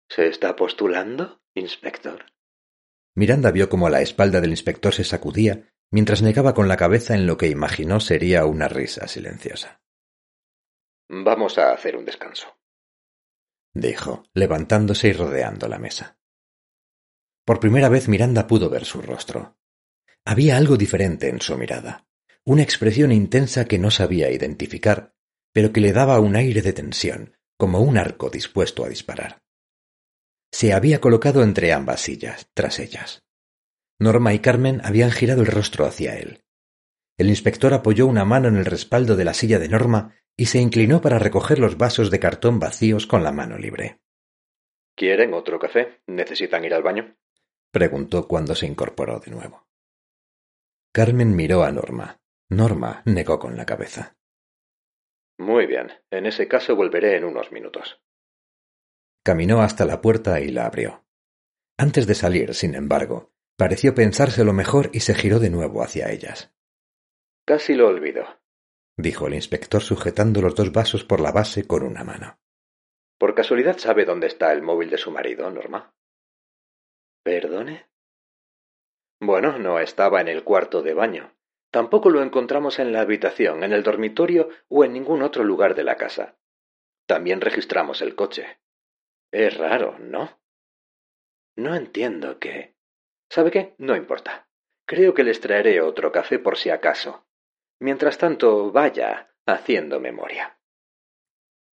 ¿Se está postulando, inspector? Miranda vio cómo la espalda del inspector se sacudía mientras negaba con la cabeza en lo que imaginó sería una risa silenciosa. Vamos a hacer un descanso, dijo, levantándose y rodeando la mesa. Por primera vez Miranda pudo ver su rostro. Había algo diferente en su mirada, una expresión intensa que no sabía identificar, pero que le daba un aire de tensión, como un arco dispuesto a disparar. Se había colocado entre ambas sillas, tras ellas. Norma y Carmen habían girado el rostro hacia él. El inspector apoyó una mano en el respaldo de la silla de Norma y se inclinó para recoger los vasos de cartón vacíos con la mano libre. ¿Quieren otro café? ¿Necesitan ir al baño? Preguntó cuando se incorporó de nuevo. Carmen miró a Norma. Norma negó con la cabeza. Muy bien, en ese caso volveré en unos minutos. Caminó hasta la puerta y la abrió. Antes de salir, sin embargo, pareció pensárselo mejor y se giró de nuevo hacia ellas. Casi lo olvido, dijo el inspector sujetando los dos vasos por la base con una mano. ¿Por casualidad sabe dónde está el móvil de su marido, Norma? ¿Perdone? Bueno, no estaba en el cuarto de baño. Tampoco lo encontramos en la habitación, en el dormitorio o en ningún otro lugar de la casa. También registramos el coche. Es raro, ¿no? No entiendo qué. ¿Sabe qué? No importa. Creo que les traeré otro café por si acaso. Mientras tanto, vaya haciendo memoria.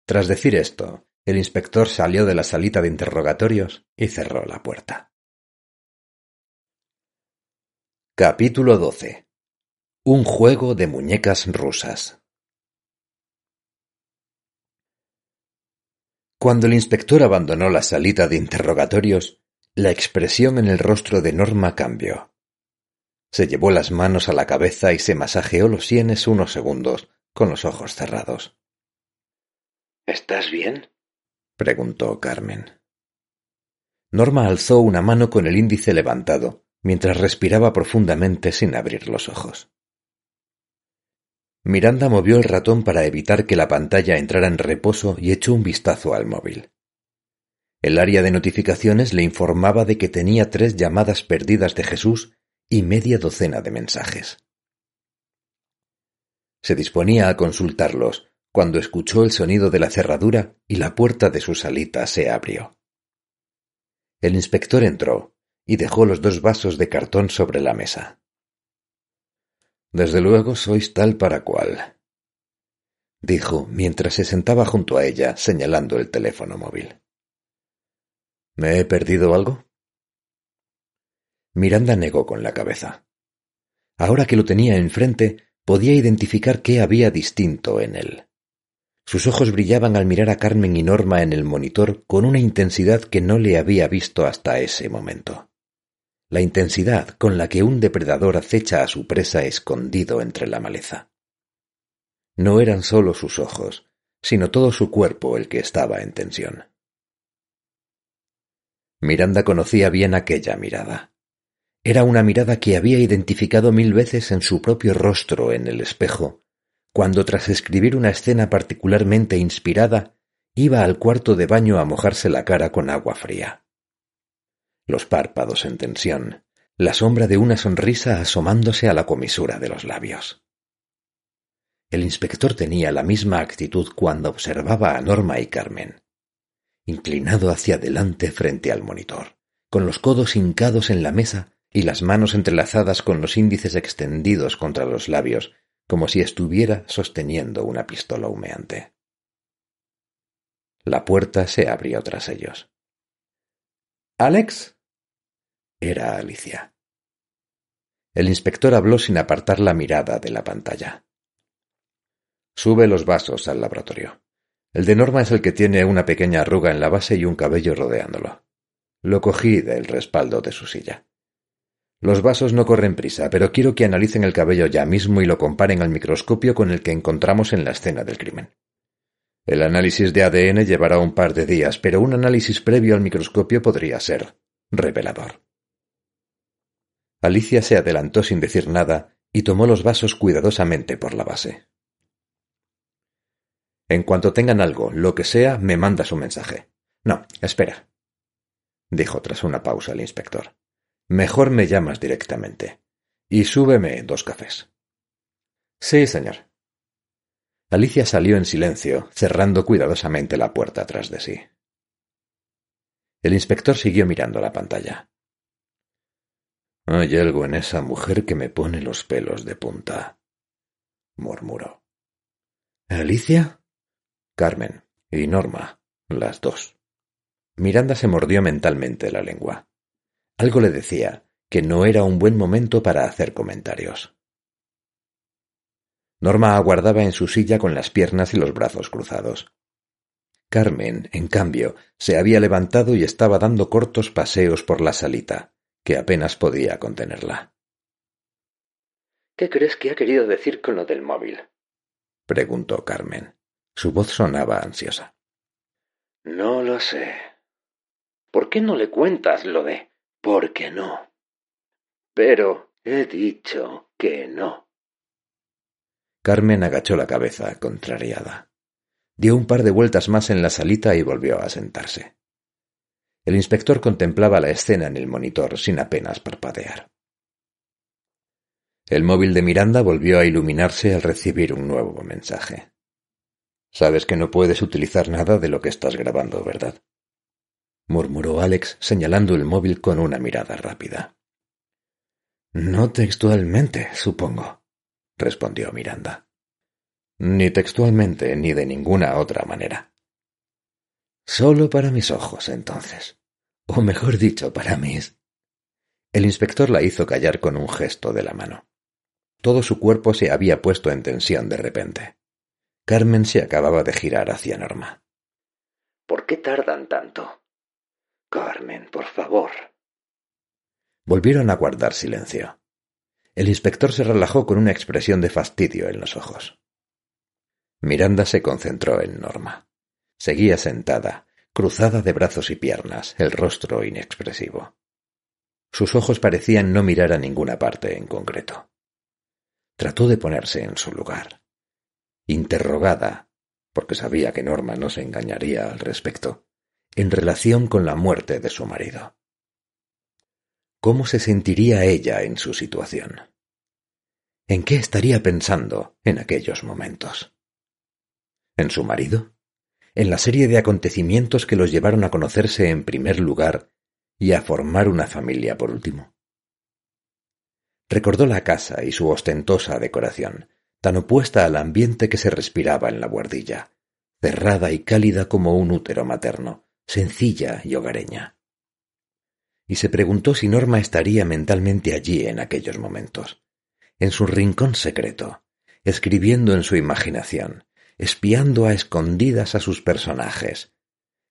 Tras decir esto, el inspector salió de la salita de interrogatorios y cerró la puerta. Capítulo 12. Un juego de muñecas rusas. Cuando el inspector abandonó la salita de interrogatorios, la expresión en el rostro de Norma cambió. Se llevó las manos a la cabeza y se masajeó los sienes unos segundos, con los ojos cerrados. ¿Estás bien? preguntó Carmen. Norma alzó una mano con el índice levantado, mientras respiraba profundamente sin abrir los ojos. Miranda movió el ratón para evitar que la pantalla entrara en reposo y echó un vistazo al móvil. El área de notificaciones le informaba de que tenía tres llamadas perdidas de Jesús y media docena de mensajes. Se disponía a consultarlos cuando escuchó el sonido de la cerradura y la puerta de su salita se abrió. El inspector entró y dejó los dos vasos de cartón sobre la mesa. Desde luego sois tal para cual, dijo mientras se sentaba junto a ella señalando el teléfono móvil. ¿Me he perdido algo? Miranda negó con la cabeza. Ahora que lo tenía enfrente, podía identificar qué había distinto en él. Sus ojos brillaban al mirar a Carmen y Norma en el monitor con una intensidad que no le había visto hasta ese momento. La intensidad con la que un depredador acecha a su presa escondido entre la maleza. No eran sólo sus ojos, sino todo su cuerpo el que estaba en tensión. Miranda conocía bien aquella mirada. Era una mirada que había identificado mil veces en su propio rostro en el espejo, cuando tras escribir una escena particularmente inspirada, iba al cuarto de baño a mojarse la cara con agua fría. Los párpados en tensión, la sombra de una sonrisa asomándose a la comisura de los labios. El inspector tenía la misma actitud cuando observaba a Norma y Carmen, inclinado hacia adelante frente al monitor, con los codos hincados en la mesa y las manos entrelazadas con los índices extendidos contra los labios, como si estuviera sosteniendo una pistola humeante. La puerta se abrió tras ellos. ¿Alex? Era Alicia. El inspector habló sin apartar la mirada de la pantalla. Sube los vasos al laboratorio. El de Norma es el que tiene una pequeña arruga en la base y un cabello rodeándolo. Lo cogí del respaldo de su silla. Los vasos no corren prisa, pero quiero que analicen el cabello ya mismo y lo comparen al microscopio con el que encontramos en la escena del crimen. El análisis de ADN llevará un par de días, pero un análisis previo al microscopio podría ser revelador. Alicia se adelantó sin decir nada y tomó los vasos cuidadosamente por la base. En cuanto tengan algo, lo que sea, me manda su mensaje. No, espera, dijo tras una pausa el inspector. Mejor me llamas directamente. Y súbeme dos cafés. Sí, señor. Alicia salió en silencio, cerrando cuidadosamente la puerta tras de sí. El inspector siguió mirando la pantalla. Hay algo en esa mujer que me pone los pelos de punta, murmuró. ¿Alicia? Carmen y Norma, las dos. Miranda se mordió mentalmente la lengua. Algo le decía que no era un buen momento para hacer comentarios. Norma aguardaba en su silla con las piernas y los brazos cruzados. Carmen, en cambio, se había levantado y estaba dando cortos paseos por la salita, que apenas podía contenerla. ¿Qué crees que ha querido decir con lo del móvil? preguntó Carmen. Su voz sonaba ansiosa. No lo sé. ¿Por qué no le cuentas lo de por qué no? Pero he dicho que no. Carmen agachó la cabeza, contrariada. Dio un par de vueltas más en la salita y volvió a sentarse. El inspector contemplaba la escena en el monitor sin apenas parpadear. El móvil de Miranda volvió a iluminarse al recibir un nuevo mensaje. Sabes que no puedes utilizar nada de lo que estás grabando, ¿verdad? murmuró Alex señalando el móvil con una mirada rápida. No textualmente, supongo, respondió Miranda. Ni textualmente ni de ninguna otra manera. Solo para mis ojos, entonces o mejor dicho, para mis. El inspector la hizo callar con un gesto de la mano. Todo su cuerpo se había puesto en tensión de repente. Carmen se acababa de girar hacia Norma. ¿Por qué tardan tanto? Carmen, por favor. Volvieron a guardar silencio. El inspector se relajó con una expresión de fastidio en los ojos. Miranda se concentró en Norma. Seguía sentada, cruzada de brazos y piernas, el rostro inexpresivo. Sus ojos parecían no mirar a ninguna parte en concreto. Trató de ponerse en su lugar. Interrogada, porque sabía que Norma no se engañaría al respecto, en relación con la muerte de su marido. ¿Cómo se sentiría ella en su situación? ¿En qué estaría pensando en aquellos momentos? ¿En su marido? En la serie de acontecimientos que los llevaron a conocerse en primer lugar y a formar una familia por último. Recordó la casa y su ostentosa decoración, tan opuesta al ambiente que se respiraba en la buhardilla, cerrada y cálida como un útero materno, sencilla y hogareña. Y se preguntó si Norma estaría mentalmente allí en aquellos momentos, en su rincón secreto, escribiendo en su imaginación, espiando a escondidas a sus personajes,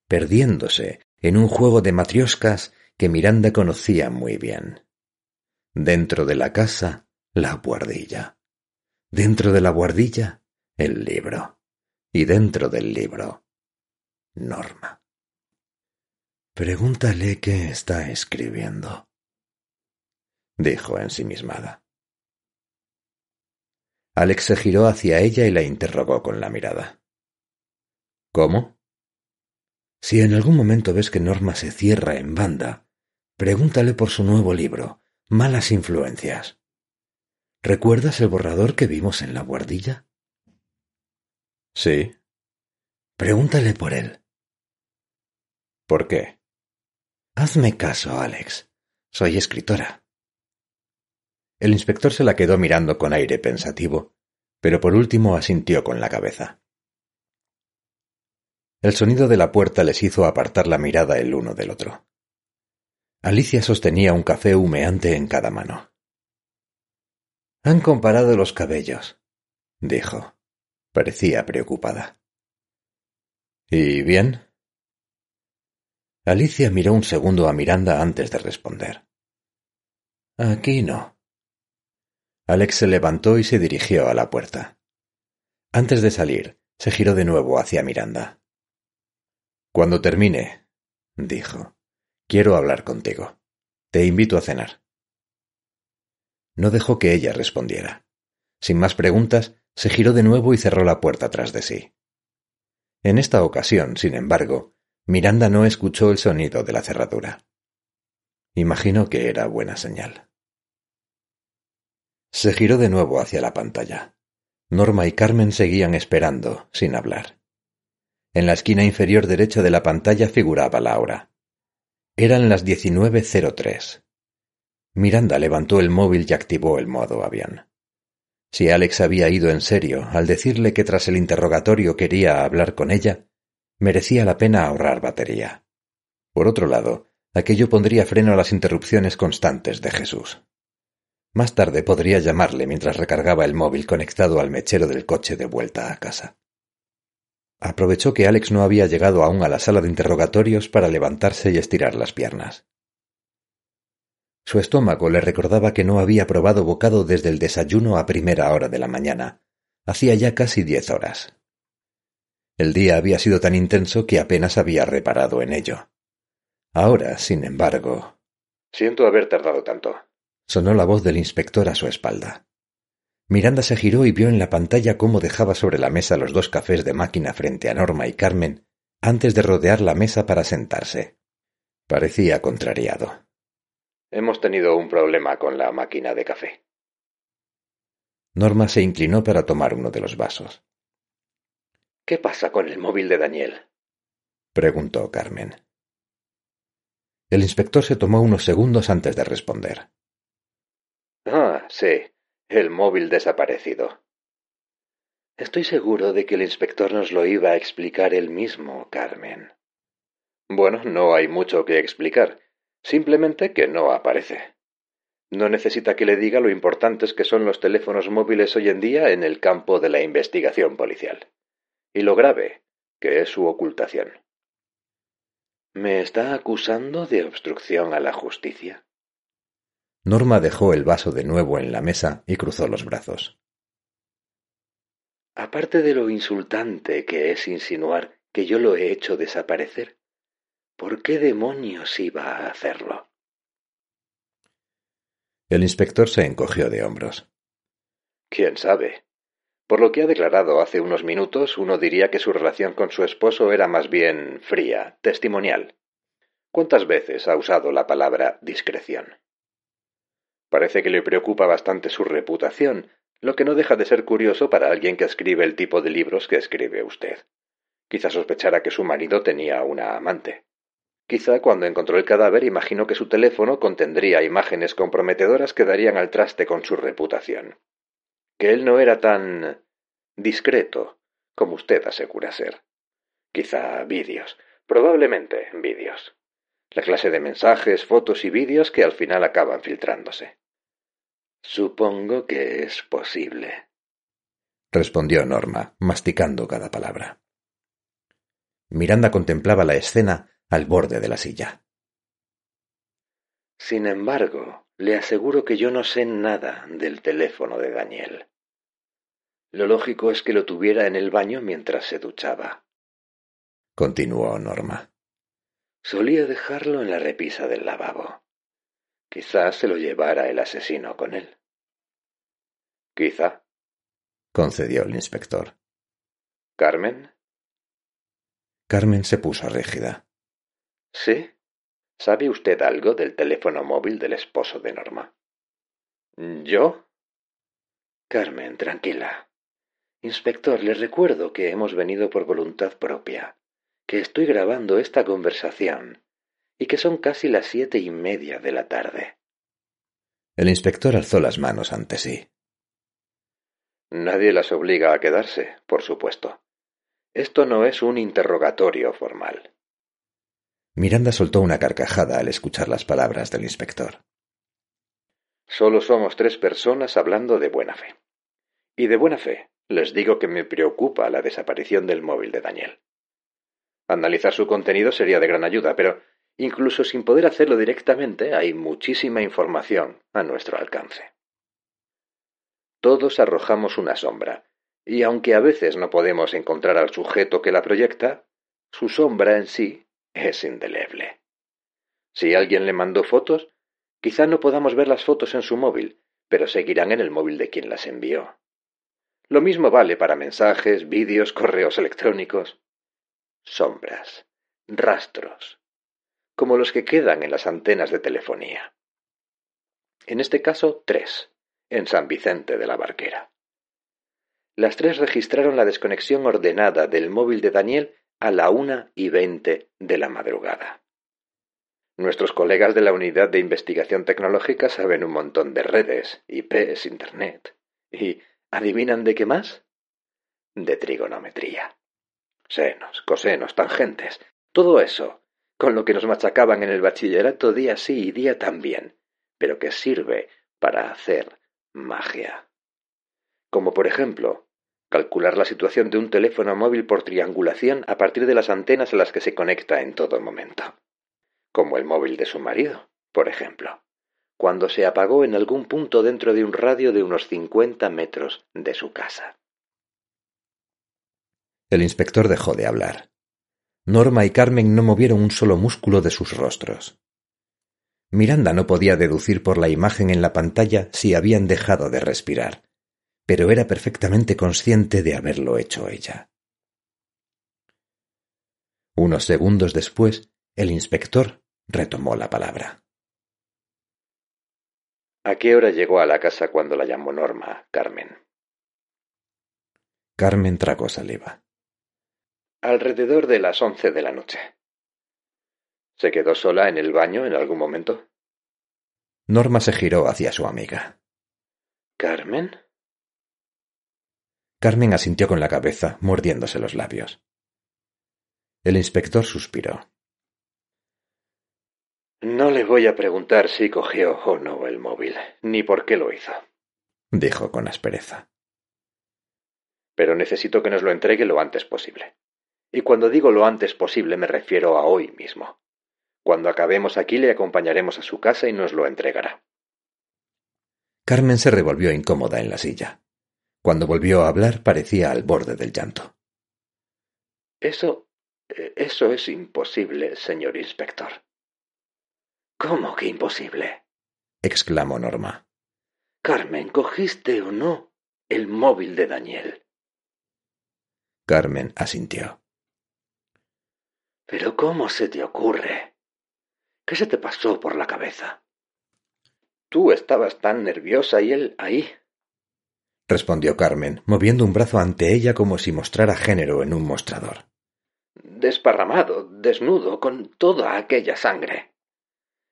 perdiéndose en un juego de matrioscas que Miranda conocía muy bien. Dentro de la casa, la guardilla. Dentro de la guardilla, el libro. Y dentro del libro, Norma. Pregúntale qué está escribiendo, dijo ensimismada. Alex se giró hacia ella y la interrogó con la mirada. ¿Cómo? Si en algún momento ves que Norma se cierra en banda, pregúntale por su nuevo libro, Malas Influencias. ¿Recuerdas el borrador que vimos en la guardilla? Sí. Pregúntale por él. ¿Por qué? Hazme caso, Alex. Soy escritora. El inspector se la quedó mirando con aire pensativo, pero por último asintió con la cabeza. El sonido de la puerta les hizo apartar la mirada el uno del otro. Alicia sostenía un café humeante en cada mano. Han comparado los cabellos, dijo. Parecía preocupada. ¿Y bien? Alicia miró un segundo a Miranda antes de responder. Aquí no. Alex se levantó y se dirigió a la puerta. Antes de salir, se giró de nuevo hacia Miranda. Cuando termine, dijo, quiero hablar contigo. Te invito a cenar. No dejó que ella respondiera. Sin más preguntas, se giró de nuevo y cerró la puerta tras de sí. En esta ocasión, sin embargo, Miranda no escuchó el sonido de la cerradura. Imaginó que era buena señal. Se giró de nuevo hacia la pantalla. Norma y Carmen seguían esperando, sin hablar. En la esquina inferior derecha de la pantalla figuraba la hora. Eran las 19.03. Miranda levantó el móvil y activó el modo avión. Si Alex había ido en serio al decirle que tras el interrogatorio quería hablar con ella, merecía la pena ahorrar batería. Por otro lado, aquello pondría freno a las interrupciones constantes de Jesús. Más tarde podría llamarle mientras recargaba el móvil conectado al mechero del coche de vuelta a casa. Aprovechó que Alex no había llegado aún a la sala de interrogatorios para levantarse y estirar las piernas. Su estómago le recordaba que no había probado bocado desde el desayuno a primera hora de la mañana. Hacía ya casi diez horas. El día había sido tan intenso que apenas había reparado en ello. Ahora, sin embargo. Siento haber tardado tanto. Sonó la voz del inspector a su espalda. Miranda se giró y vio en la pantalla cómo dejaba sobre la mesa los dos cafés de máquina frente a Norma y Carmen antes de rodear la mesa para sentarse. Parecía contrariado. Hemos tenido un problema con la máquina de café. Norma se inclinó para tomar uno de los vasos. ¿Qué pasa con el móvil de Daniel? preguntó Carmen. El inspector se tomó unos segundos antes de responder. Ah, sí, el móvil desaparecido. Estoy seguro de que el inspector nos lo iba a explicar él mismo, Carmen. Bueno, no hay mucho que explicar. Simplemente que no aparece. No necesita que le diga lo importantes que son los teléfonos móviles hoy en día en el campo de la investigación policial. Y lo grave, que es su ocultación. ¿Me está acusando de obstrucción a la justicia? Norma dejó el vaso de nuevo en la mesa y cruzó los brazos. Aparte de lo insultante que es insinuar que yo lo he hecho desaparecer, ¿Por qué demonios iba a hacerlo? El inspector se encogió de hombros. ¿Quién sabe? Por lo que ha declarado hace unos minutos, uno diría que su relación con su esposo era más bien fría, testimonial. ¿Cuántas veces ha usado la palabra discreción? Parece que le preocupa bastante su reputación, lo que no deja de ser curioso para alguien que escribe el tipo de libros que escribe usted. Quizá sospechara que su marido tenía una amante. Quizá cuando encontró el cadáver imaginó que su teléfono contendría imágenes comprometedoras que darían al traste con su reputación. Que él no era tan discreto como usted asegura ser. Quizá vídeos, probablemente vídeos. La clase de mensajes, fotos y vídeos que al final acaban filtrándose. Supongo que es posible. respondió Norma, masticando cada palabra. Miranda contemplaba la escena al borde de la silla. Sin embargo, le aseguro que yo no sé nada del teléfono de Daniel. Lo lógico es que lo tuviera en el baño mientras se duchaba. Continuó Norma. Solía dejarlo en la repisa del lavabo. Quizá se lo llevara el asesino con él. Quizá. concedió el inspector. ¿Carmen? Carmen se puso rígida. ¿Sí? ¿Sabe usted algo del teléfono móvil del esposo de Norma? ¿Yo? Carmen, tranquila. Inspector, le recuerdo que hemos venido por voluntad propia, que estoy grabando esta conversación y que son casi las siete y media de la tarde. El inspector alzó las manos ante sí. Nadie las obliga a quedarse, por supuesto. Esto no es un interrogatorio formal. Miranda soltó una carcajada al escuchar las palabras del inspector. Solo somos tres personas hablando de buena fe. Y de buena fe les digo que me preocupa la desaparición del móvil de Daniel. Analizar su contenido sería de gran ayuda, pero Incluso sin poder hacerlo directamente, hay muchísima información a nuestro alcance. Todos arrojamos una sombra, y aunque a veces no podemos encontrar al sujeto que la proyecta, su sombra en sí es indeleble. Si alguien le mandó fotos, quizá no podamos ver las fotos en su móvil, pero seguirán en el móvil de quien las envió. Lo mismo vale para mensajes, vídeos, correos electrónicos. Sombras, rastros, como los que quedan en las antenas de telefonía. En este caso, tres, en San Vicente de la Barquera. Las tres registraron la desconexión ordenada del móvil de Daniel a la una y veinte de la madrugada. Nuestros colegas de la Unidad de Investigación Tecnológica saben un montón de redes, IPs, Internet. ¿Y adivinan de qué más? De trigonometría. Senos, cosenos, tangentes, todo eso, con lo que nos machacaban en el bachillerato día sí y día también, pero que sirve para hacer magia. Como por ejemplo, calcular la situación de un teléfono móvil por triangulación a partir de las antenas a las que se conecta en todo momento como el móvil de su marido, por ejemplo, cuando se apagó en algún punto dentro de un radio de unos cincuenta metros de su casa. El inspector dejó de hablar. Norma y Carmen no movieron un solo músculo de sus rostros. Miranda no podía deducir por la imagen en la pantalla si habían dejado de respirar, pero era perfectamente consciente de haberlo hecho ella. Unos segundos después, el inspector retomó la palabra. ¿A qué hora llegó a la casa cuando la llamó Norma, Carmen? Carmen tragó saliva. Alrededor de las once de la noche. ¿Se quedó sola en el baño en algún momento? Norma se giró hacia su amiga. ¿Carmen? Carmen asintió con la cabeza, mordiéndose los labios. El inspector suspiró. No le voy a preguntar si cogió o no el móvil, ni por qué lo hizo, dijo con aspereza. Pero necesito que nos lo entregue lo antes posible. Y cuando digo lo antes posible me refiero a hoy mismo. Cuando acabemos aquí le acompañaremos a su casa y nos lo entregará. Carmen se revolvió incómoda en la silla. Cuando volvió a hablar parecía al borde del llanto. Eso. Eh, eso es imposible, señor inspector. ¿Cómo que imposible? exclamó Norma. Carmen, ¿cogiste o no el móvil de Daniel? Carmen asintió. Pero ¿cómo se te ocurre? ¿Qué se te pasó por la cabeza? Tú estabas tan nerviosa y él ahí. respondió Carmen, moviendo un brazo ante ella como si mostrara género en un mostrador. Desparramado, desnudo, con toda aquella sangre.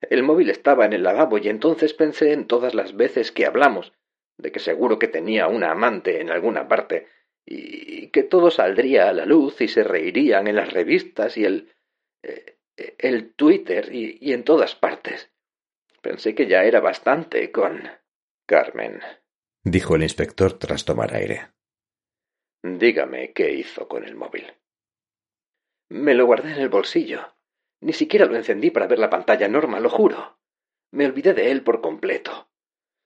El móvil estaba en el lavabo y entonces pensé en todas las veces que hablamos, de que seguro que tenía una amante en alguna parte, y que todo saldría a la luz y se reirían en las revistas y el. Eh, el Twitter y, y en todas partes. Pensé que ya era bastante con. Carmen, dijo el inspector tras tomar aire. Dígame qué hizo con el móvil. Me lo guardé en el bolsillo. Ni siquiera lo encendí para ver la pantalla Norma, lo juro. Me olvidé de él por completo.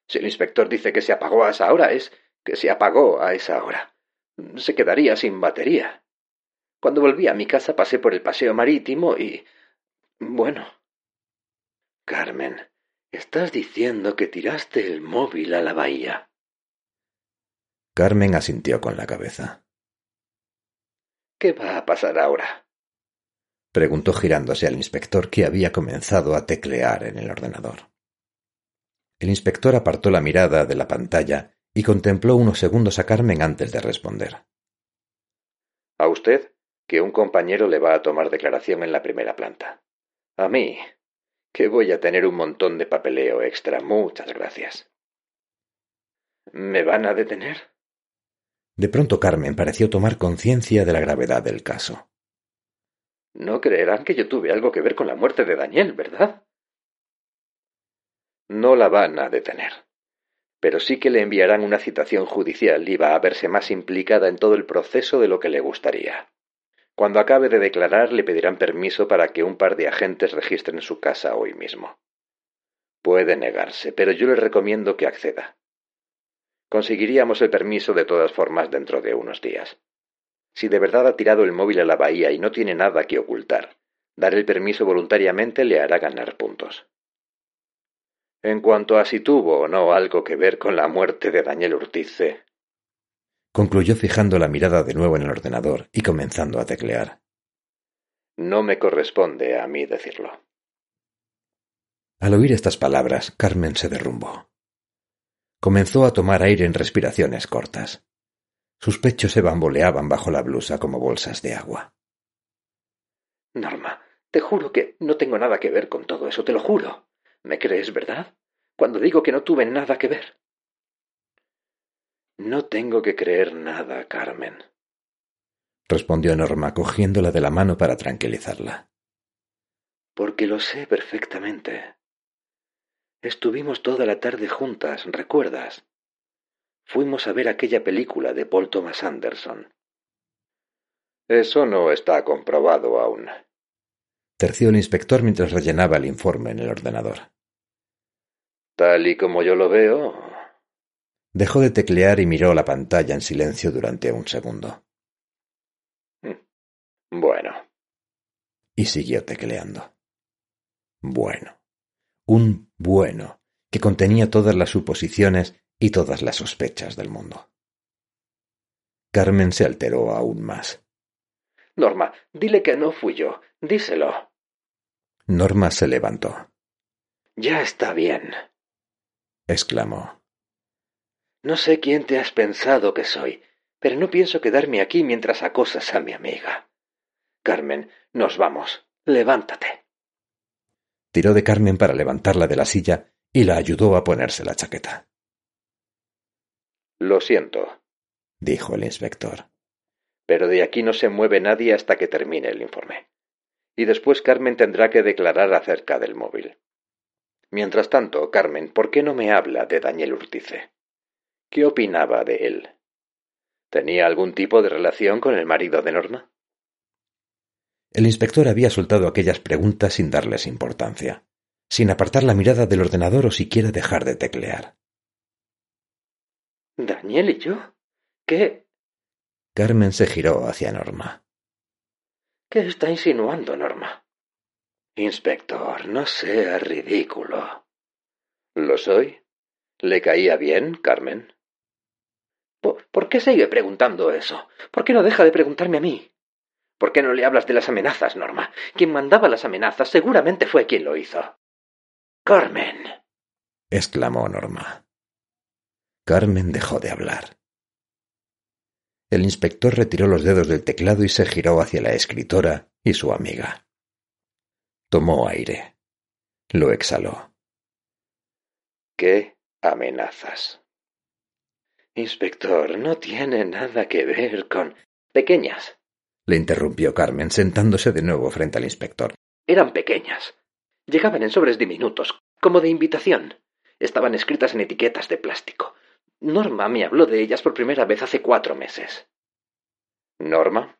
Si el inspector dice que se apagó a esa hora, es que se apagó a esa hora. Se quedaría sin batería. Cuando volví a mi casa pasé por el paseo marítimo y. bueno. Carmen, estás diciendo que tiraste el móvil a la bahía. Carmen asintió con la cabeza. ¿Qué va a pasar ahora? preguntó girándose al inspector que había comenzado a teclear en el ordenador. El inspector apartó la mirada de la pantalla y contempló unos segundos a Carmen antes de responder. A usted, que un compañero le va a tomar declaración en la primera planta. A mí, que voy a tener un montón de papeleo extra. Muchas gracias. ¿Me van a detener? De pronto Carmen pareció tomar conciencia de la gravedad del caso. No creerán que yo tuve algo que ver con la muerte de Daniel, ¿verdad? No la van a detener. Pero sí que le enviarán una citación judicial y va a verse más implicada en todo el proceso de lo que le gustaría. Cuando acabe de declarar le pedirán permiso para que un par de agentes registren su casa hoy mismo. Puede negarse, pero yo le recomiendo que acceda. Conseguiríamos el permiso de todas formas dentro de unos días. Si de verdad ha tirado el móvil a la bahía y no tiene nada que ocultar, dar el permiso voluntariamente le hará ganar puntos. En cuanto a si tuvo o no algo que ver con la muerte de Daniel Urtice, concluyó fijando la mirada de nuevo en el ordenador y comenzando a teclear. No me corresponde a mí decirlo. Al oír estas palabras, Carmen se derrumbó. Comenzó a tomar aire en respiraciones cortas. Sus pechos se bamboleaban bajo la blusa como bolsas de agua. Norma, te juro que no tengo nada que ver con todo eso, te lo juro. ¿Me crees, verdad? Cuando digo que no tuve nada que ver. No tengo que creer nada, Carmen, respondió Norma cogiéndola de la mano para tranquilizarla. Porque lo sé perfectamente. Estuvimos toda la tarde juntas, ¿recuerdas? Fuimos a ver aquella película de Paul Thomas Anderson. Eso no está comprobado aún. Terció el inspector mientras rellenaba el informe en el ordenador. Tal y como yo lo veo, Dejó de teclear y miró la pantalla en silencio durante un segundo. Hmm. Bueno. Y siguió tecleando. Bueno. Un bueno que contenía todas las suposiciones y todas las sospechas del mundo. Carmen se alteró aún más. Norma, dile que no fui yo. Díselo. Norma se levantó. Ya está bien. exclamó. No sé quién te has pensado que soy, pero no pienso quedarme aquí mientras acosas a mi amiga. Carmen, nos vamos. Levántate. Tiró de Carmen para levantarla de la silla y la ayudó a ponerse la chaqueta. Lo siento, dijo el inspector. Pero de aquí no se mueve nadie hasta que termine el informe. Y después Carmen tendrá que declarar acerca del móvil. Mientras tanto, Carmen, ¿por qué no me habla de Daniel Urtice? ¿Qué opinaba de él? ¿Tenía algún tipo de relación con el marido de Norma? El inspector había soltado aquellas preguntas sin darles importancia, sin apartar la mirada del ordenador o siquiera dejar de teclear. ¿Daniel y yo? ¿Qué? Carmen se giró hacia Norma. ¿Qué está insinuando, Norma? Inspector, no sea ridículo. ¿Lo soy? ¿Le caía bien, Carmen? ¿Por, qué sigue preguntando eso? ¿Por qué no deja de preguntarme a mí? ¿Por qué no le hablas de las amenazas, Norma? Quien mandaba las amenazas seguramente fue quien lo hizo. Carmen. exclamó Norma. Carmen dejó de hablar. El inspector retiró los dedos del teclado y se giró hacia la escritora y su amiga. Tomó aire. Lo exhaló. ¿Qué amenazas? Inspector, no tiene nada que ver con... Pequeñas. Le interrumpió Carmen, sentándose de nuevo frente al inspector. Eran pequeñas. Llegaban en sobres diminutos, como de invitación. Estaban escritas en etiquetas de plástico. Norma me habló de ellas por primera vez hace cuatro meses. ¿Norma?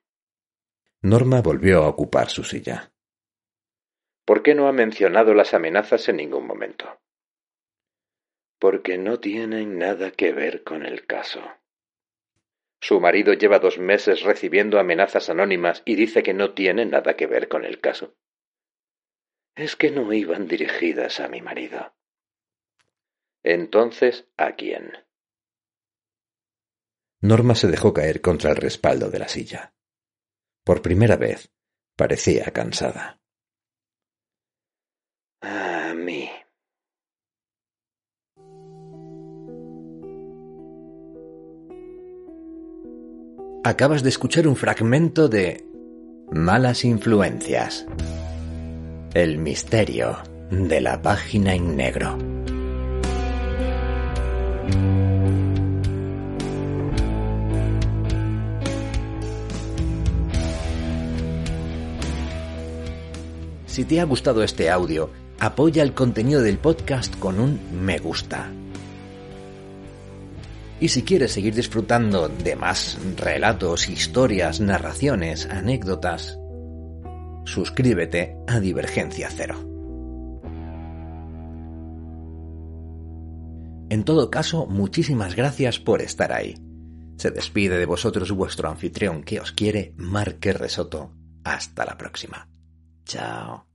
Norma volvió a ocupar su silla. ¿Por qué no ha mencionado las amenazas en ningún momento? porque no tienen nada que ver con el caso. Su marido lleva dos meses recibiendo amenazas anónimas y dice que no tiene nada que ver con el caso. Es que no iban dirigidas a mi marido. Entonces, ¿a quién? Norma se dejó caer contra el respaldo de la silla. Por primera vez, parecía cansada. A mí. Acabas de escuchar un fragmento de Malas Influencias. El misterio de la página en negro. Si te ha gustado este audio, apoya el contenido del podcast con un me gusta Y si quieres seguir disfrutando de más relatos, historias, narraciones, anécdotas, suscríbete a Divergencia Cero. En todo caso, muchísimas gracias por estar ahí. Se despide de vosotros vuestro anfitrión que os quiere, Marque Resoto. Hasta la próxima. Chao.